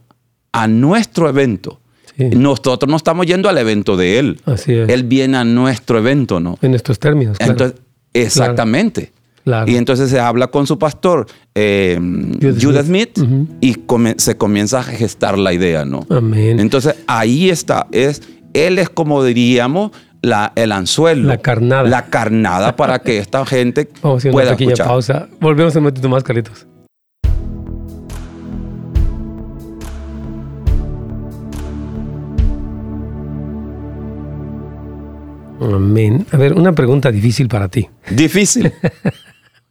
[SPEAKER 4] a nuestro evento.
[SPEAKER 3] Sí.
[SPEAKER 4] Nosotros no estamos yendo al evento de él.
[SPEAKER 3] Así es.
[SPEAKER 4] Él viene a nuestro evento, ¿no?
[SPEAKER 3] En estos términos. Claro.
[SPEAKER 4] Entonces, exactamente.
[SPEAKER 3] Claro.
[SPEAKER 4] Y entonces se habla con su pastor, eh,
[SPEAKER 3] Judah
[SPEAKER 4] Judah
[SPEAKER 3] Smith.
[SPEAKER 4] Y come- se comienza a gestar la idea, ¿no?
[SPEAKER 3] Amén.
[SPEAKER 4] Entonces ahí está, es, él es como diríamos la, el anzuelo.
[SPEAKER 3] La carnada.
[SPEAKER 4] La carnada para que esta gente
[SPEAKER 3] Vamos a una
[SPEAKER 4] pueda
[SPEAKER 3] pequeña
[SPEAKER 4] escuchar.
[SPEAKER 3] pausa. Volvemos en un momentito más, Carlitos. Amén. A ver, una pregunta difícil para ti.
[SPEAKER 4] Difícil.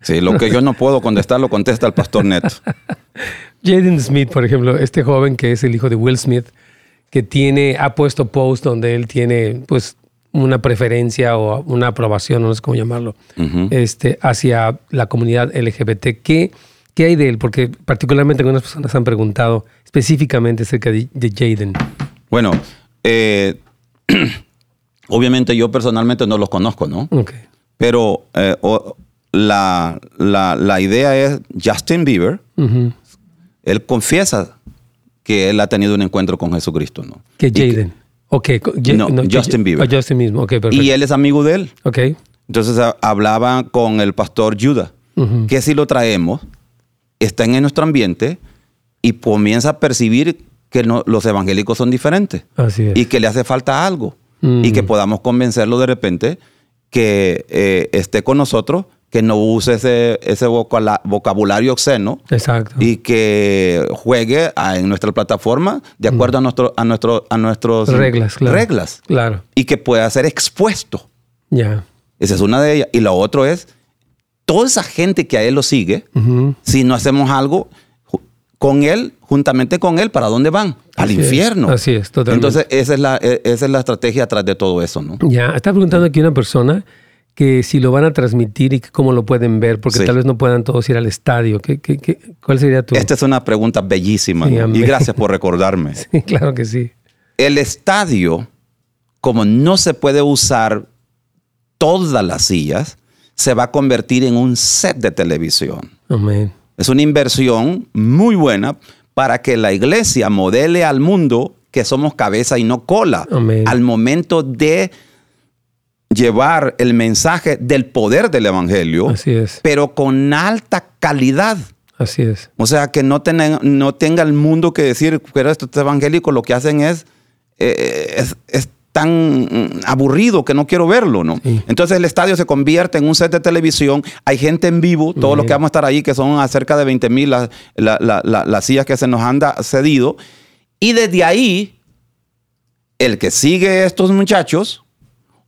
[SPEAKER 4] Sí, lo que yo no puedo contestar lo contesta el pastor Neto.
[SPEAKER 3] Jaden Smith, por ejemplo, este joven que es el hijo de Will Smith, que tiene, ha puesto post donde él tiene, pues, una preferencia o una aprobación, no sé cómo llamarlo, este, hacia la comunidad LGBT. ¿Qué, ¿Qué hay de él? Porque particularmente algunas personas han preguntado específicamente acerca de, de Jaden.
[SPEAKER 4] Bueno, eh, obviamente yo personalmente no los conozco, ¿no? Pero eh, o- la, la- la idea es Justin Bieber, él confiesa que él ha tenido un encuentro con Jesucristo, ¿no?
[SPEAKER 3] Que Jaden. Ok.
[SPEAKER 4] No, Justin Bieber.
[SPEAKER 3] oh, Justin mismo. Ok, perfecto.
[SPEAKER 4] Y él es amigo de él.
[SPEAKER 3] Ok.
[SPEAKER 4] Entonces a- hablaba con el pastor Judah, que si lo traemos, están en nuestro ambiente y comienza a percibir que no- los evangélicos son diferentes
[SPEAKER 3] Así es.
[SPEAKER 4] y que le hace falta algo
[SPEAKER 3] Mm.
[SPEAKER 4] y que podamos convencerlo de repente que eh, esté con nosotros, que no use ese, ese vocabulario obsceno
[SPEAKER 3] Exacto.
[SPEAKER 4] y que juegue a- en nuestra plataforma de acuerdo a nuestro a nuestro a nuestros
[SPEAKER 3] reglas, claro.
[SPEAKER 4] reglas
[SPEAKER 3] Claro.
[SPEAKER 4] y que pueda ser expuesto.
[SPEAKER 3] Ya.
[SPEAKER 4] Esa es una de ellas. Y la otra es, toda esa gente que a él lo sigue,
[SPEAKER 3] Ujú.
[SPEAKER 4] si no hacemos algo con él, juntamente con él, ¿para dónde van? Al
[SPEAKER 3] Así es.
[SPEAKER 4] infierno.
[SPEAKER 3] Así es, totalmente.
[SPEAKER 4] Entonces, esa es, la, e- esa es la estrategia atrás de todo eso, ¿no?
[SPEAKER 3] Ya, está preguntando aquí una persona que si lo van a transmitir y cómo lo pueden ver, porque
[SPEAKER 4] Sí.
[SPEAKER 3] tal vez no puedan todos ir al estadio. ¿Qué, qué, qué- cuál sería tu...?
[SPEAKER 4] Esta es una pregunta bellísima. Y gracias por recordarme.
[SPEAKER 3] Sí, claro que sí.
[SPEAKER 4] El estadio, como no se puede usar todas las sillas, se va a convertir en un set de televisión.
[SPEAKER 3] Amén.
[SPEAKER 4] Es una inversión muy buena para que la iglesia modele al mundo que somos cabeza y no cola.
[SPEAKER 3] Amén.
[SPEAKER 4] Al momento de llevar el mensaje del poder del evangelio,
[SPEAKER 3] Así es.
[SPEAKER 4] pero con alta calidad.
[SPEAKER 3] Así es.
[SPEAKER 4] O sea, que no, tenga- no tenga el mundo que decir que estos evangélicos lo que hacen es, eh, es, es tan aburrido que no quiero verlo, ¿no?
[SPEAKER 3] Sí.
[SPEAKER 4] Entonces el estadio se convierte en un set de televisión, hay gente en vivo, todos los que vamos a estar ahí, que son acerca de 20 mil las, la- la- la- las sillas que se nos han cedido, y desde ahí, el que sigue a estos muchachos,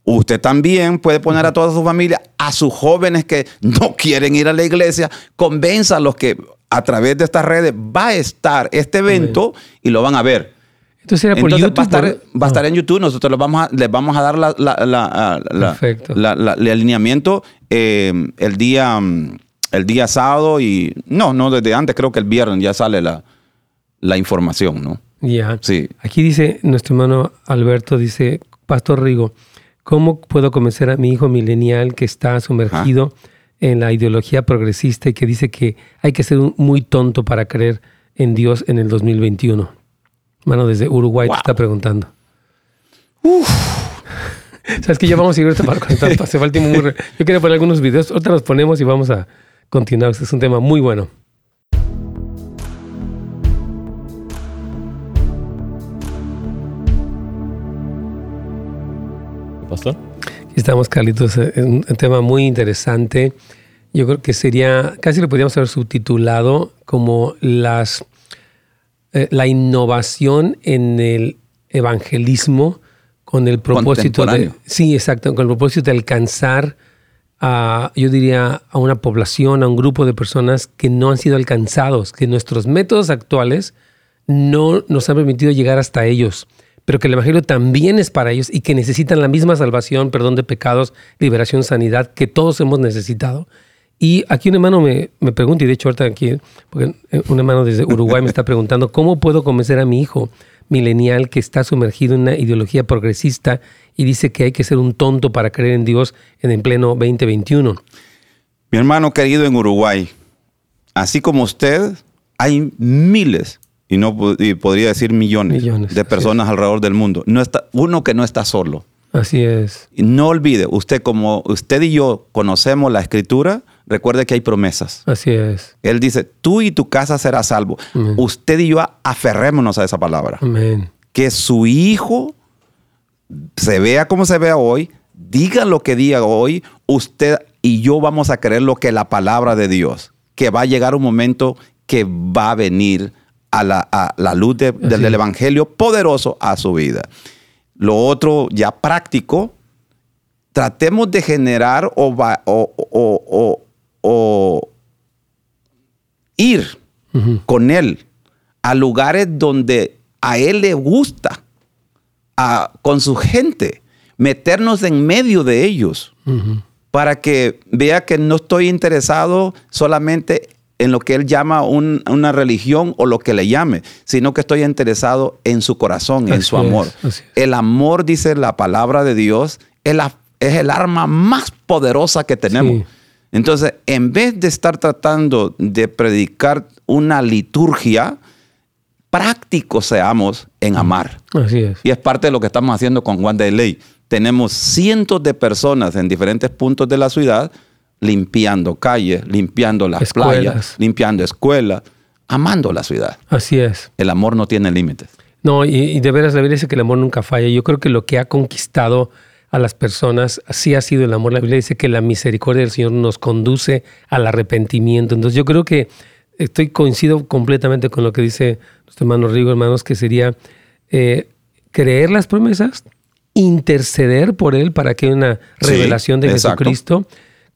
[SPEAKER 4] Usted también puede poner a toda su familia, a sus jóvenes que no quieren ir a la iglesia, convenza a los que a través de estas redes va a estar este evento y lo van a ver.
[SPEAKER 3] Entonces era por
[SPEAKER 4] Entonces
[SPEAKER 3] YouTube.
[SPEAKER 4] va a estar,
[SPEAKER 3] por-
[SPEAKER 4] va a estar
[SPEAKER 3] Ah,
[SPEAKER 4] en YouTube. Nosotros les vamos a, les vamos a dar la, la- el alineamiento eh, el día mm, el día sábado y no, no desde antes, creo que el viernes ya sale la, la información, ¿no?
[SPEAKER 3] Ya.
[SPEAKER 4] Sí.
[SPEAKER 3] Aquí dice nuestro hermano Alberto, dice, Pastor Rigo, ¿cómo puedo convencer a mi hijo milenial que está sumergido en la ideología progresista y que dice que hay que ser muy tonto para creer en Dios en el 2021? Hermano, desde Uruguay te está preguntando. Sabes que ya vamos a ir para conectar. Se falta muy. Yo quería poner algunos videos. Ahorita los ponemos y vamos a continuar. Este es un tema muy bueno.
[SPEAKER 2] Pastor.
[SPEAKER 3] Aquí estamos, Carlitos. Es un tema muy interesante. Yo creo que sería, casi lo podríamos haber subtitulado como las, eh, la innovación en el evangelismo con el propósito de, sí, exacto, con el propósito de alcanzar a, yo diría, a una población, a un grupo de personas que no han sido alcanzados, que nuestros métodos actuales no nos han permitido llegar hasta ellos pero que el Evangelio también es para ellos y que necesitan la misma salvación, perdón de pecados, liberación, sanidad que todos hemos necesitado. Y aquí un hermano me, me pregunta, y de hecho ahorita aquí, porque un hermano desde Uruguay me está preguntando, ¿cómo puedo convencer a mi hijo milenial que está sumergido en una ideología progresista y dice que hay que ser un tonto para creer en Dios en pleno 2021?
[SPEAKER 4] Mi hermano querido en Uruguay, así como usted, hay miles y no podría decir millones, de personas alrededor del mundo. No está, uno que no está solo.
[SPEAKER 3] Así es.
[SPEAKER 4] Y no olvide, usted como usted y yo conocemos la escritura, recuerde que hay promesas.
[SPEAKER 3] Así es.
[SPEAKER 4] Él dice, tú y tu casa será salvo. Usted y yo aferrémonos a esa palabra.
[SPEAKER 3] Amén.
[SPEAKER 4] Que su hijo se vea como se vea hoy, diga lo que diga hoy, usted y yo vamos a creer lo que la palabra de Dios, que va a llegar un momento que va a venir a la, luz del, Evangelio poderoso a su vida. Lo otro ya práctico, tratemos de generar o, o, ir con Él a lugares donde a Él le gusta, con su gente, meternos en medio de ellos. Para que vea que no estoy interesado solamente en lo que él llama una religión o lo que le llame, sino que estoy interesado en su corazón, en su amor. el amor, dice la palabra de Dios, es, es el arma más poderosa que tenemos. Entonces, en vez de estar tratando de predicar una liturgia, prácticos seamos en amar.
[SPEAKER 3] Así es.
[SPEAKER 4] Y es parte de lo que estamos haciendo con Juan de Ley. Tenemos cientos de personas en diferentes puntos de la ciudad limpiando calles, limpiando las playas, limpiando escuelas, amando la ciudad.
[SPEAKER 3] Así es.
[SPEAKER 4] El amor no tiene límites.
[SPEAKER 3] No, y, de veras la Biblia dice que el amor nunca falla. Yo creo que lo que ha conquistado a las personas sí ha sido el amor. La Biblia dice que la misericordia del Señor nos conduce al arrepentimiento. Entonces yo creo que estoy coincido completamente con lo que dice nuestro hermano Rigo, hermanos, que sería eh, creer las promesas, interceder por Él para que haya una revelación de Jesucristo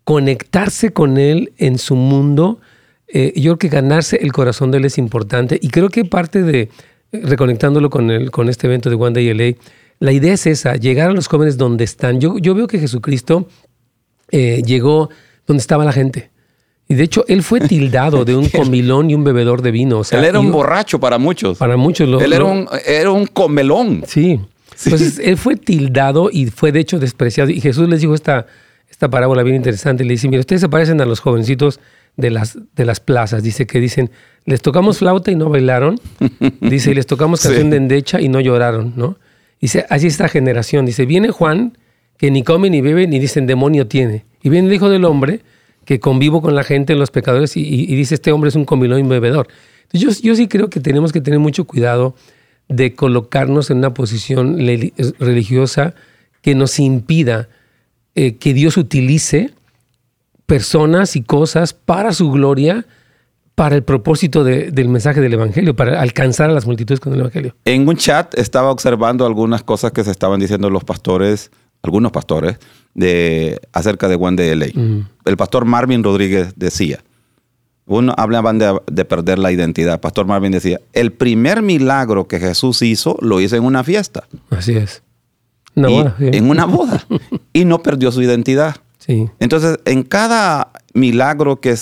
[SPEAKER 3] conectarse con Él en su mundo. Eh, yo creo que ganarse el corazón de Él es importante y creo que parte de, eh, reconectándolo con, el, con este evento de One Day LA, la idea es esa, llegar a los jóvenes donde están. Yo, yo veo que Jesucristo eh, llegó donde estaba la gente. Y de hecho, él fue tildado de un comilón y un bebedor de vino. O sea,
[SPEAKER 4] él era un borracho para muchos.
[SPEAKER 3] Para muchos.
[SPEAKER 4] Lo, él era, un, era un comelón.
[SPEAKER 3] Sí. Entonces, él fue tildado y fue de hecho despreciado. Y Jesús les dijo esta, esta parábola bien interesante. Le dice, mira, ustedes se parecen a los jovencitos de las, de las plazas. Dice que dicen, les tocamos flauta y no bailaron. Dice, y les tocamos canción de endecha y no lloraron, ¿no? Dice, así esta generación. Dice, viene Juan, que ni come ni bebe, ni dicen demonio tiene. Y viene el Hijo del Hombre, que convivo con la gente, los pecadores, y, dice, este hombre es un comilón y un bebedor. Entonces, yo, yo sí creo que tenemos que tener mucho cuidado de colocarnos en una posición religiosa que nos impida eh, que Dios utilice personas y cosas para su gloria, para el propósito del mensaje del Evangelio, para alcanzar a las multitudes con el Evangelio.
[SPEAKER 4] En un chat estaba observando algunas cosas que se estaban diciendo los pastores, algunos pastores, de, acerca de Juan de LA. Mm. El pastor Marvin Rodríguez decía, uno hablaban de, de, perder la identidad. Pastor Marvin decía, el primer milagro que Jesús hizo lo hizo en una fiesta.
[SPEAKER 3] Así es
[SPEAKER 4] en una boda y no perdió su identidad.
[SPEAKER 3] Sí.
[SPEAKER 4] Entonces, en cada milagro que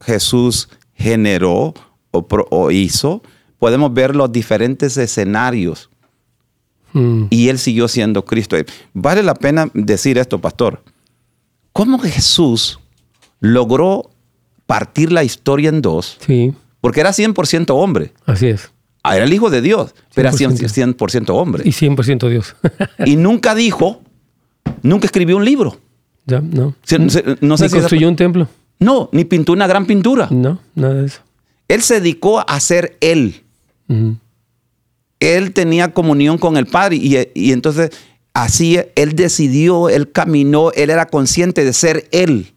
[SPEAKER 4] Jesús generó o, hizo, podemos ver los diferentes escenarios. Hmm. Y él siguió siendo Cristo. Vale la pena decir esto, pastor. ¿Cómo Jesús logró partir la historia en dos?
[SPEAKER 3] Sí.
[SPEAKER 4] porque era 100% hombre.
[SPEAKER 3] Así es.
[SPEAKER 4] Ah, Era el hijo de Dios, pero era 100%,
[SPEAKER 3] 100%.
[SPEAKER 4] 100% hombre.
[SPEAKER 3] Y 100% Dios.
[SPEAKER 4] Y nunca dijo, nunca escribió un libro.
[SPEAKER 3] ya, no.
[SPEAKER 4] Se- se- no sé
[SPEAKER 3] Ni
[SPEAKER 4] si esa-
[SPEAKER 3] construyó un templo.
[SPEAKER 4] No, ni pintó una gran pintura.
[SPEAKER 3] No, nada de eso.
[SPEAKER 4] Él se dedicó a ser él. Él tenía comunión con el Padre y, y entonces así él decidió, él caminó, él era consciente de ser él.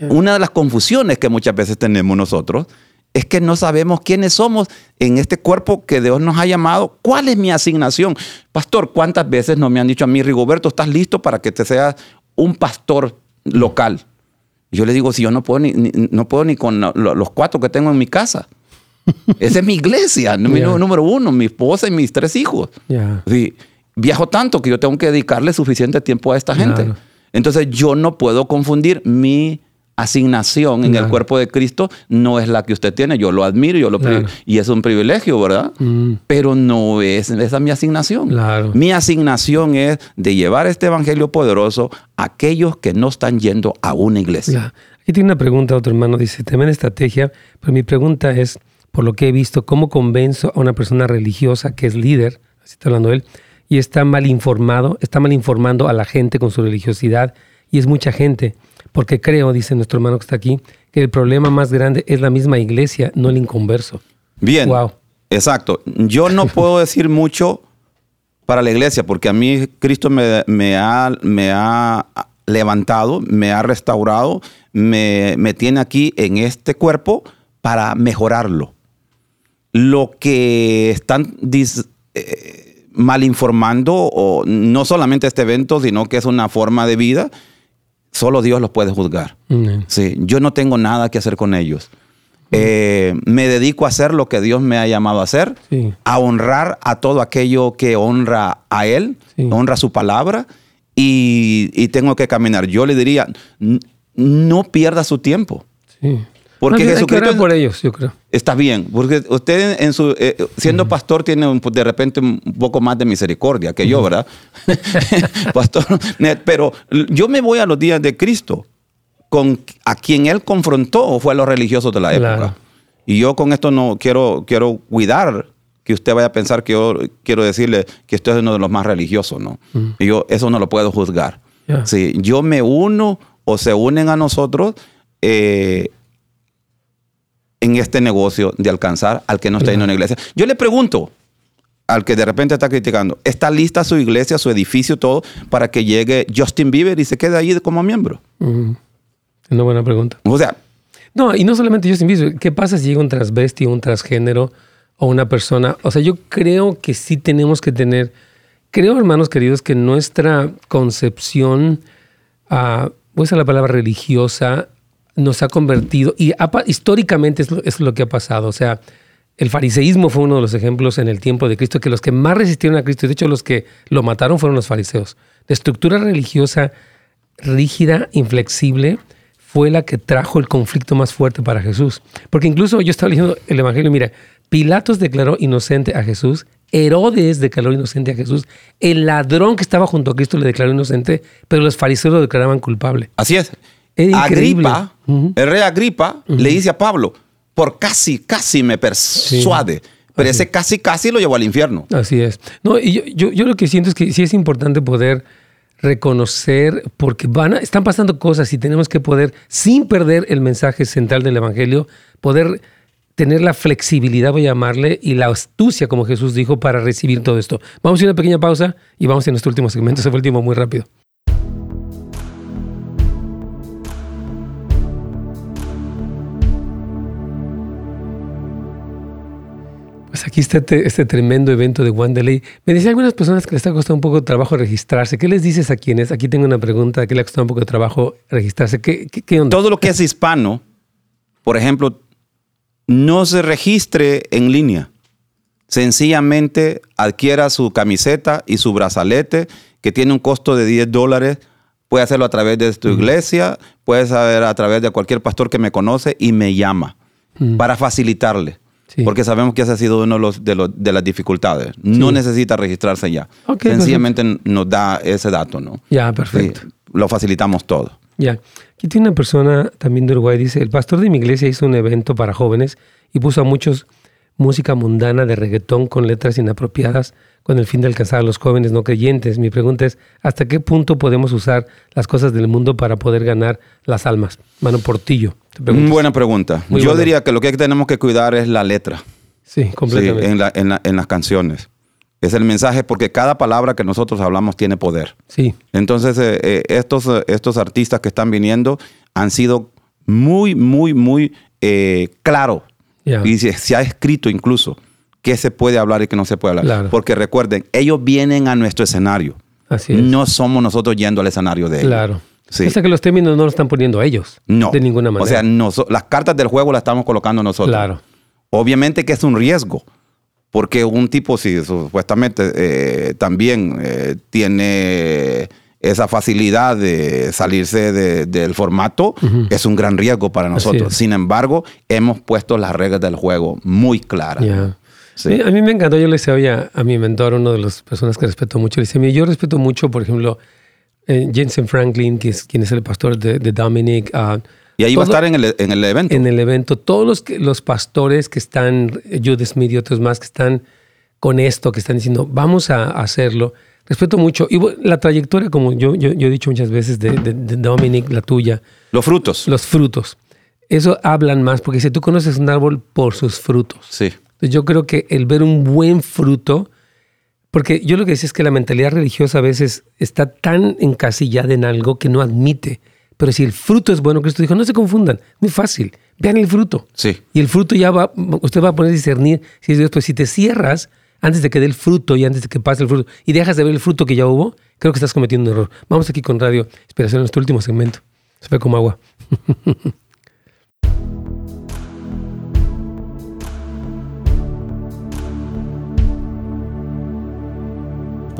[SPEAKER 4] Una de las confusiones que muchas veces tenemos nosotros es que no sabemos quiénes somos en este cuerpo que Dios nos ha llamado. ¿Cuál es mi asignación? Pastor, ¿cuántas veces no me han dicho a mí, Rigoberto, estás listo para que te seas un pastor local? Y Yo le digo, si yo no puedo ni, ni- no puedo ni con lo- los cuatro que tengo en mi casa. Esa es mi iglesia, mi
[SPEAKER 3] Ya.
[SPEAKER 4] número- uno, mi esposa y mis tres hijos. Viajo tanto que yo tengo que dedicarle suficiente tiempo a esta gente.
[SPEAKER 3] Claro.
[SPEAKER 4] Entonces yo no puedo confundir mi asignación en el cuerpo de Cristo no es la que usted tiene. Yo lo admiro, yo lo
[SPEAKER 3] Claro.
[SPEAKER 4] y es un privilegio, ¿verdad?
[SPEAKER 3] Mm.
[SPEAKER 4] Pero no es esa es mi asignación.
[SPEAKER 3] Claro.
[SPEAKER 4] Mi asignación es de llevar este evangelio poderoso a aquellos que no están yendo a una iglesia.
[SPEAKER 3] Ya. Aquí tiene una pregunta otro hermano. Dice, tremenda estrategia, pero mi pregunta es, por lo que he visto, ¿cómo convenzo a una persona religiosa que es líder, así está hablando él, y está mal informado, está mal informando a la gente con su religiosidad, y es mucha gente, porque creo, dice nuestro hermano que está aquí, que el problema más grande es la misma iglesia, no el inconverso.
[SPEAKER 4] Bien.
[SPEAKER 3] Wow.
[SPEAKER 4] Exacto. Yo no puedo decir mucho para la iglesia porque a mí Cristo me, me ha, me ha levantado, me ha restaurado, me, me tiene aquí en este cuerpo para mejorarlo. Lo que están dis- eh, mal informando, o no solamente este evento, sino que es una forma de vida, solo Dios los puede juzgar.
[SPEAKER 3] Mm.
[SPEAKER 4] Sí, yo no tengo nada que hacer con ellos. Eh, me dedico a hacer lo que Dios me ha llamado a hacer,
[SPEAKER 3] Sí.
[SPEAKER 4] a honrar a todo aquello que honra a Él,
[SPEAKER 3] Sí.
[SPEAKER 4] honra su palabra, y, y tengo que caminar. Yo le diría, "N- no pierda su tiempo.
[SPEAKER 3] Sí.
[SPEAKER 4] Porque
[SPEAKER 3] hay que
[SPEAKER 4] Jesucristo es-
[SPEAKER 3] por ellos, yo creo.
[SPEAKER 4] Está bien, porque usted en su eh, siendo pastor tiene un- de repente un poco más de misericordia que yo, ¿verdad? pastor, pero yo me voy a los días de Cristo, con a quien él confrontó fue a los religiosos de la época.
[SPEAKER 3] Claro.
[SPEAKER 4] Y yo con esto no quiero quiero cuidar que usted vaya a pensar que yo quiero decirle que usted es uno de los más religiosos, ¿no? Y yo eso no lo puedo juzgar. Sí, yo me uno o se unen a nosotros eh, en este negocio de alcanzar al que no está yendo a una iglesia. Yo le pregunto al que de repente está criticando, ¿está lista su iglesia, su edificio, todo, para que llegue Justin Bieber y se quede ahí como miembro?
[SPEAKER 3] Es una buena pregunta.
[SPEAKER 4] O sea,
[SPEAKER 3] No, y no solamente Justin Bieber. ¿Qué pasa si llega un transvesti, un transgénero o una persona? O sea, yo creo que sí tenemos que tener, creo, hermanos queridos, que nuestra concepción, ah, voy a usar la palabra religiosa, nos ha convertido, y históricamente es lo, es lo que ha pasado. O sea, el fariseísmo fue uno de los ejemplos en el tiempo de Cristo, que los que más resistieron a Cristo, y de hecho los que lo mataron fueron los fariseos. La estructura religiosa rígida, inflexible, fue la que trajo el conflicto más fuerte para Jesús. Porque incluso yo estaba leyendo el Evangelio, mira, Pilatos declaró inocente a Jesús, Herodes declaró inocente a Jesús, el ladrón que estaba junto a Cristo le declaró inocente, pero los fariseos lo declaraban culpable.
[SPEAKER 4] así es. Agripa, el rey Agripa, le dice a Pablo, por casi, casi me persuade. Pero ese casi, casi lo llevó al infierno.
[SPEAKER 3] Así es. No, y yo, yo, yo lo que siento es que sí es importante poder reconocer, porque van a- están pasando cosas y tenemos que poder, sin perder el mensaje central del Evangelio, poder tener la flexibilidad, voy a llamarle, y la astucia, como Jesús dijo, para recibir todo esto. Vamos a ir a una pequeña pausa y vamos a nuestro último segmento. Se fue el tiempo muy rápido. Pues aquí está este, este tremendo evento de Wanderley. Me dicen algunas personas que les está costando un poco de trabajo registrarse. ¿Qué les dices a quienes? Aquí tengo una pregunta. ¿Qué le ha costado un poco de trabajo registrarse? ¿Qué, qué, qué onda?
[SPEAKER 4] Todo lo que es hispano, por ejemplo, no se registre en línea. Sencillamente adquiera su camiseta y su brazalete, que tiene un costo de 10 dólares. Puede hacerlo a través de tu iglesia, puede saber a través de cualquier pastor que me conoce y me llama para facilitarle.
[SPEAKER 3] Sí.
[SPEAKER 4] Porque sabemos que ese ha sido uno de, los, de, los- de las dificultades. No necesita registrarse ya.
[SPEAKER 3] Ok,
[SPEAKER 4] Sencillamente nos da ese dato, ¿no?
[SPEAKER 3] Ya, perfecto.
[SPEAKER 4] Sí, lo facilitamos todo.
[SPEAKER 3] Ya. Aquí tiene una persona también de Uruguay, dice, el pastor de mi iglesia hizo un evento para jóvenes y puso a muchos música mundana de reggaetón con letras inapropiadas con el fin de alcanzar a los jóvenes no creyentes. Mi pregunta es, ¿hasta qué punto podemos usar las cosas del mundo para poder ganar las almas? Mano Portillo.
[SPEAKER 4] Buena pregunta. Yo diría que lo que tenemos que cuidar es la letra.
[SPEAKER 3] Sí, completamente.
[SPEAKER 4] en, las canciones. Es el mensaje porque cada palabra que nosotros hablamos tiene poder.
[SPEAKER 3] Sí.
[SPEAKER 4] Entonces, eh, eh, estos, estos artistas que están viniendo han sido muy, muy, muy eh, claros y se, ha escrito incluso qué se puede hablar y qué no se puede hablar. Porque recuerden, ellos vienen a nuestro escenario.
[SPEAKER 3] Así es.
[SPEAKER 4] No somos nosotros yendo al escenario de ellos.
[SPEAKER 3] Claro. Sí. O sea que los términos no los están poniendo ellos.
[SPEAKER 4] No.
[SPEAKER 3] De ninguna manera.
[SPEAKER 4] O sea, las cartas del juego las estamos colocando nosotros.
[SPEAKER 3] Claro.
[SPEAKER 4] Obviamente que es un riesgo. Porque un tipo, si supuestamente eh, también eh, tiene esa facilidad de salirse del formato es un gran riesgo para nosotros. Sin embargo, hemos puesto las reglas del juego muy claras.
[SPEAKER 3] A mí me encantó, yo le decía hoy a, mi mentor, uno de las personas que respeto mucho, le decía, yo respeto mucho, por ejemplo, eh, Jensen Franklin, que es, quien es el pastor de, Dominic.
[SPEAKER 4] Ah, y ahí va a estar en el, en el, evento.
[SPEAKER 3] En el evento. Todos los, los pastores que están, Judas Smith y otros más, que están con esto, que están diciendo, vamos a hacerlo respeto mucho. Y la trayectoria, como yo, yo, he dicho muchas veces, de, Dominic, la tuya.
[SPEAKER 4] Los frutos.
[SPEAKER 3] Los frutos. Eso hablan más, porque si tú conoces un árbol por sus frutos.
[SPEAKER 4] Sí.
[SPEAKER 3] Yo creo que el ver un buen fruto, porque yo lo que decía es que la mentalidad religiosa a veces está tan encasillada en algo que no admite. Pero si el fruto es bueno, Cristo dijo, no se confundan, muy fácil, vean el fruto.
[SPEAKER 4] Sí.
[SPEAKER 3] Y el fruto ya va, usted va a poder discernir si es Dios, pues si te cierras antes de que dé el fruto y antes de que pase el fruto y dejas de ver el fruto que ya hubo, creo que estás cometiendo un error. Vamos aquí con Radio Inspiración, nuestro último segmento. Se ve como agua.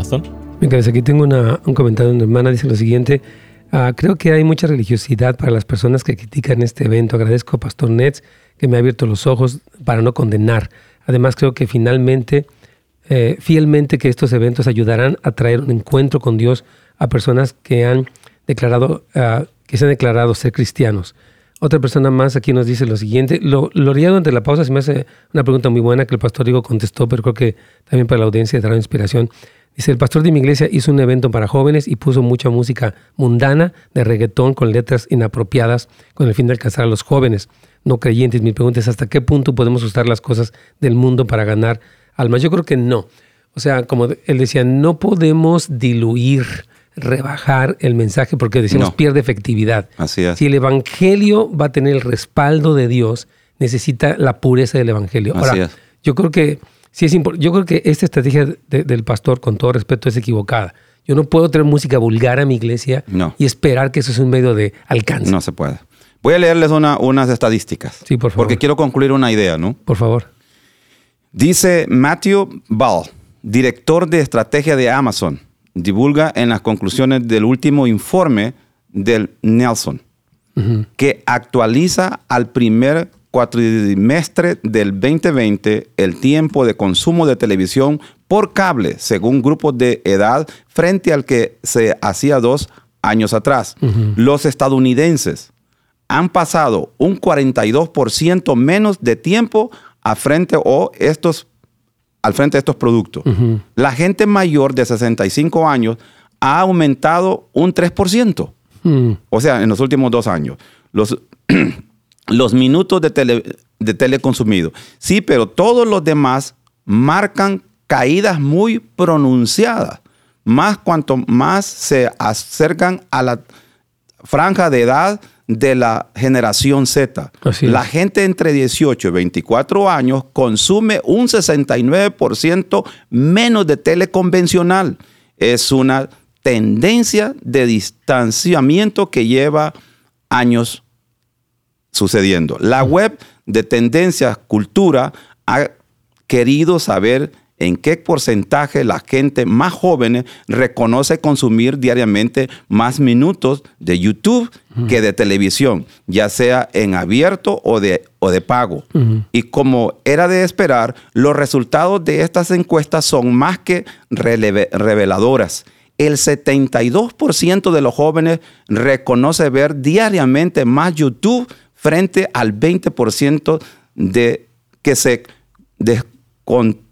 [SPEAKER 2] Pastor.
[SPEAKER 3] Venga, aquí tengo un comentario de una hermana, dice lo siguiente. Ah, creo que hay mucha religiosidad para las personas que critican este evento. Agradezco a Pastor Nets que me ha abierto los ojos para no condenar. Además, creo que finalmente eh, fielmente que estos eventos ayudarán a traer un encuentro con Dios a personas que han declarado, ah, que se han declarado ser cristianos. Otra persona más aquí nos dice lo siguiente. Lo, lo durante la pausa se me hace una pregunta muy buena que el pastor Diego contestó, pero creo que también para la audiencia dará inspiración. Dice, el pastor de mi iglesia hizo un evento para jóvenes y puso mucha música mundana de reggaetón con letras inapropiadas con el fin de alcanzar a los jóvenes no creyentes. Mi pregunta es, ¿hasta qué punto podemos usar las cosas del mundo para ganar almas. Yo creo que no. O sea, como él decía, no podemos diluir, rebajar el mensaje porque decimos pierde efectividad.
[SPEAKER 4] Así es.
[SPEAKER 3] Si el evangelio va a tener el respaldo de Dios, necesita la pureza del evangelio. Ahora, yo creo que sí es yo creo que esta estrategia del pastor, con todo respeto, es equivocada. Yo no puedo traer música vulgar a mi iglesia y esperar que eso es un medio de alcance.
[SPEAKER 4] No se puede. Voy a leerles unas estadísticas.
[SPEAKER 3] Sí, por favor.
[SPEAKER 4] Porque quiero concluir una idea, ¿no?
[SPEAKER 3] Por favor.
[SPEAKER 4] Dice Matthew Ball, director de estrategia de Amazon, divulga en las conclusiones del último informe del Nelson, que actualiza al primer cuatrimestre del 2020 el tiempo de consumo de televisión por cable según grupos de edad frente al que se hacía dos años atrás. Los estadounidenses han pasado un 42% menos de tiempo a frente o estos, al frente de estos productos. La gente mayor de 65 años ha aumentado un 3%. Mm. O sea, en los últimos dos años. Los, los minutos de tele, de tele consumido. Sí, pero todos los demás marcan caídas muy pronunciadas. Más cuanto más se acercan a la franja de edad de la generación Z. la gente entre 18 y 24 años consume un 69% menos de tele convencional. Es una tendencia de distanciamiento que lleva años sucediendo. La web de Tendencias Cultura ha querido saber en qué porcentaje la gente más joven reconoce consumir diariamente más minutos de YouTube que de televisión, ya sea en abierto o de, o de pago. Y como era de esperar, los resultados de estas encuestas son más que reveladoras. el 72% de los jóvenes reconoce ver diariamente más YouTube frente al 20% de que se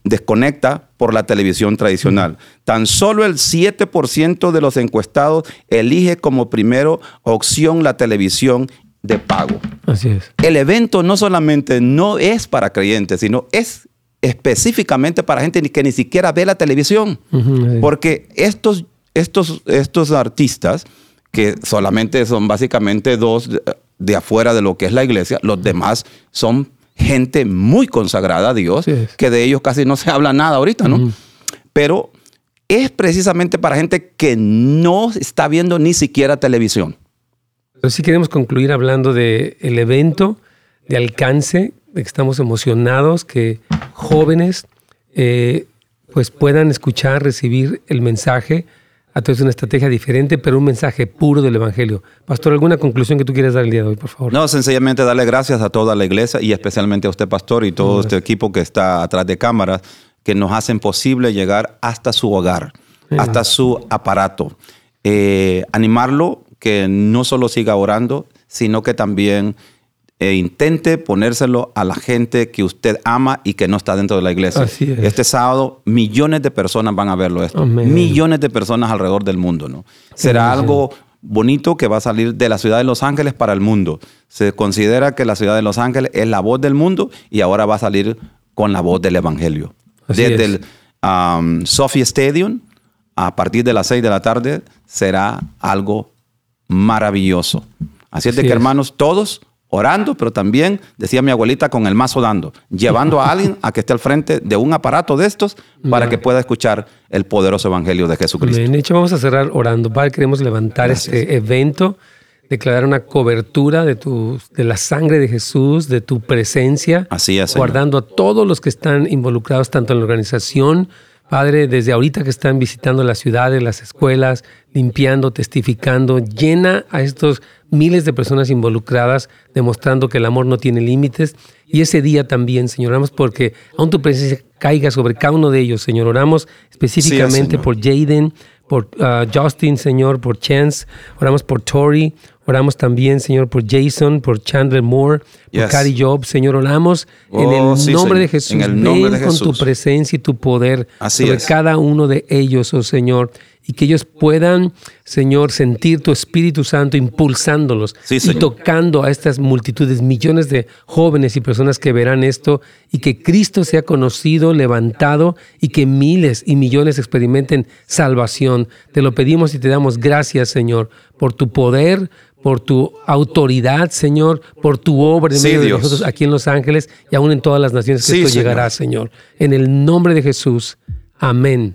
[SPEAKER 4] desconecta por la televisión tradicional. Tan solo el 7% de los encuestados elige como primero opción la televisión de pago.
[SPEAKER 3] Así es.
[SPEAKER 4] El evento no solamente no es para creyentes, sino es específicamente para gente que ni siquiera ve la televisión. Porque estos, estos, estos artistas, que solamente son básicamente dos de, afuera de lo que es la iglesia, los demás son gente muy consagrada a Dios, que de ellos casi no se habla nada ahorita, ¿no? Pero es precisamente para gente que no está viendo ni siquiera televisión.
[SPEAKER 3] Pero sí queremos concluir hablando del el evento, de alcance, de que estamos emocionados, que jóvenes eh, pues puedan escuchar, recibir el mensaje a través de una estrategia diferente, pero un mensaje puro del Evangelio. Pastor, ¿alguna conclusión que tú quieras dar el día de hoy, por favor?
[SPEAKER 4] No, sencillamente darle gracias a toda la iglesia y especialmente a usted, Pastor, y todo este equipo que está atrás de cámaras, que nos hacen posible llegar hasta su hogar, hasta su aparato. Eh, animarlo que no solo siga orando, sino que también e intente ponérselo a la gente que usted ama y que no está dentro de la iglesia. Este sábado millones de personas van a verlo esto. Millones de personas alrededor del mundo, ¿no? Será algo bonito que va a salir de la ciudad de Los Ángeles para el mundo. Se considera que la ciudad de Los Ángeles es la voz del mundo y ahora va a salir con la voz del evangelio. Desde el um, Sophie Stadium a partir de las 6 de la tarde será algo maravilloso. Así es de que, hermanos, todos orando, pero también, decía mi abuelita, con el mazo dando, llevando a alguien a que esté al frente de un aparato de estos para que pueda escuchar el poderoso evangelio de Jesucristo.
[SPEAKER 3] De hecho, vamos a cerrar orando. Padre, queremos levantar este evento, declarar una cobertura de, tu, de la sangre de Jesús, de tu presencia,
[SPEAKER 4] Así es,
[SPEAKER 3] guardando a todos los que están involucrados, tanto en la organización, Padre, desde ahorita que están visitando las ciudades, las escuelas, limpiando, testificando, llena a estos miles de personas involucradas, demostrando que el amor no tiene límites. Y ese día también, Señor, oramos porque aún tu presencia caiga sobre cada uno de ellos, Señor. Oramos específicamente por Jaden, por uh, Justin, Señor, por Chance, oramos por Tori, oramos también, Señor, por Jason, por Chandler Moore, por Cary Job, Señor, oramos en el oh, nombre de Jesús. En el nombre Ven de Jesús. con tu presencia y tu poder sobre cada uno de ellos, oh Señor y que ellos puedan, Señor, sentir tu Espíritu Santo impulsándolos y tocando a estas multitudes, millones de jóvenes y personas que verán esto y que Cristo sea conocido, levantado y que miles y millones experimenten salvación. Te lo pedimos y te damos gracias, Señor, por tu poder, por tu autoridad, Señor, por tu obra en medio de nosotros aquí en Los Ángeles y aún en todas las naciones que esto llegará, Señor. En el nombre de Jesús. Amén.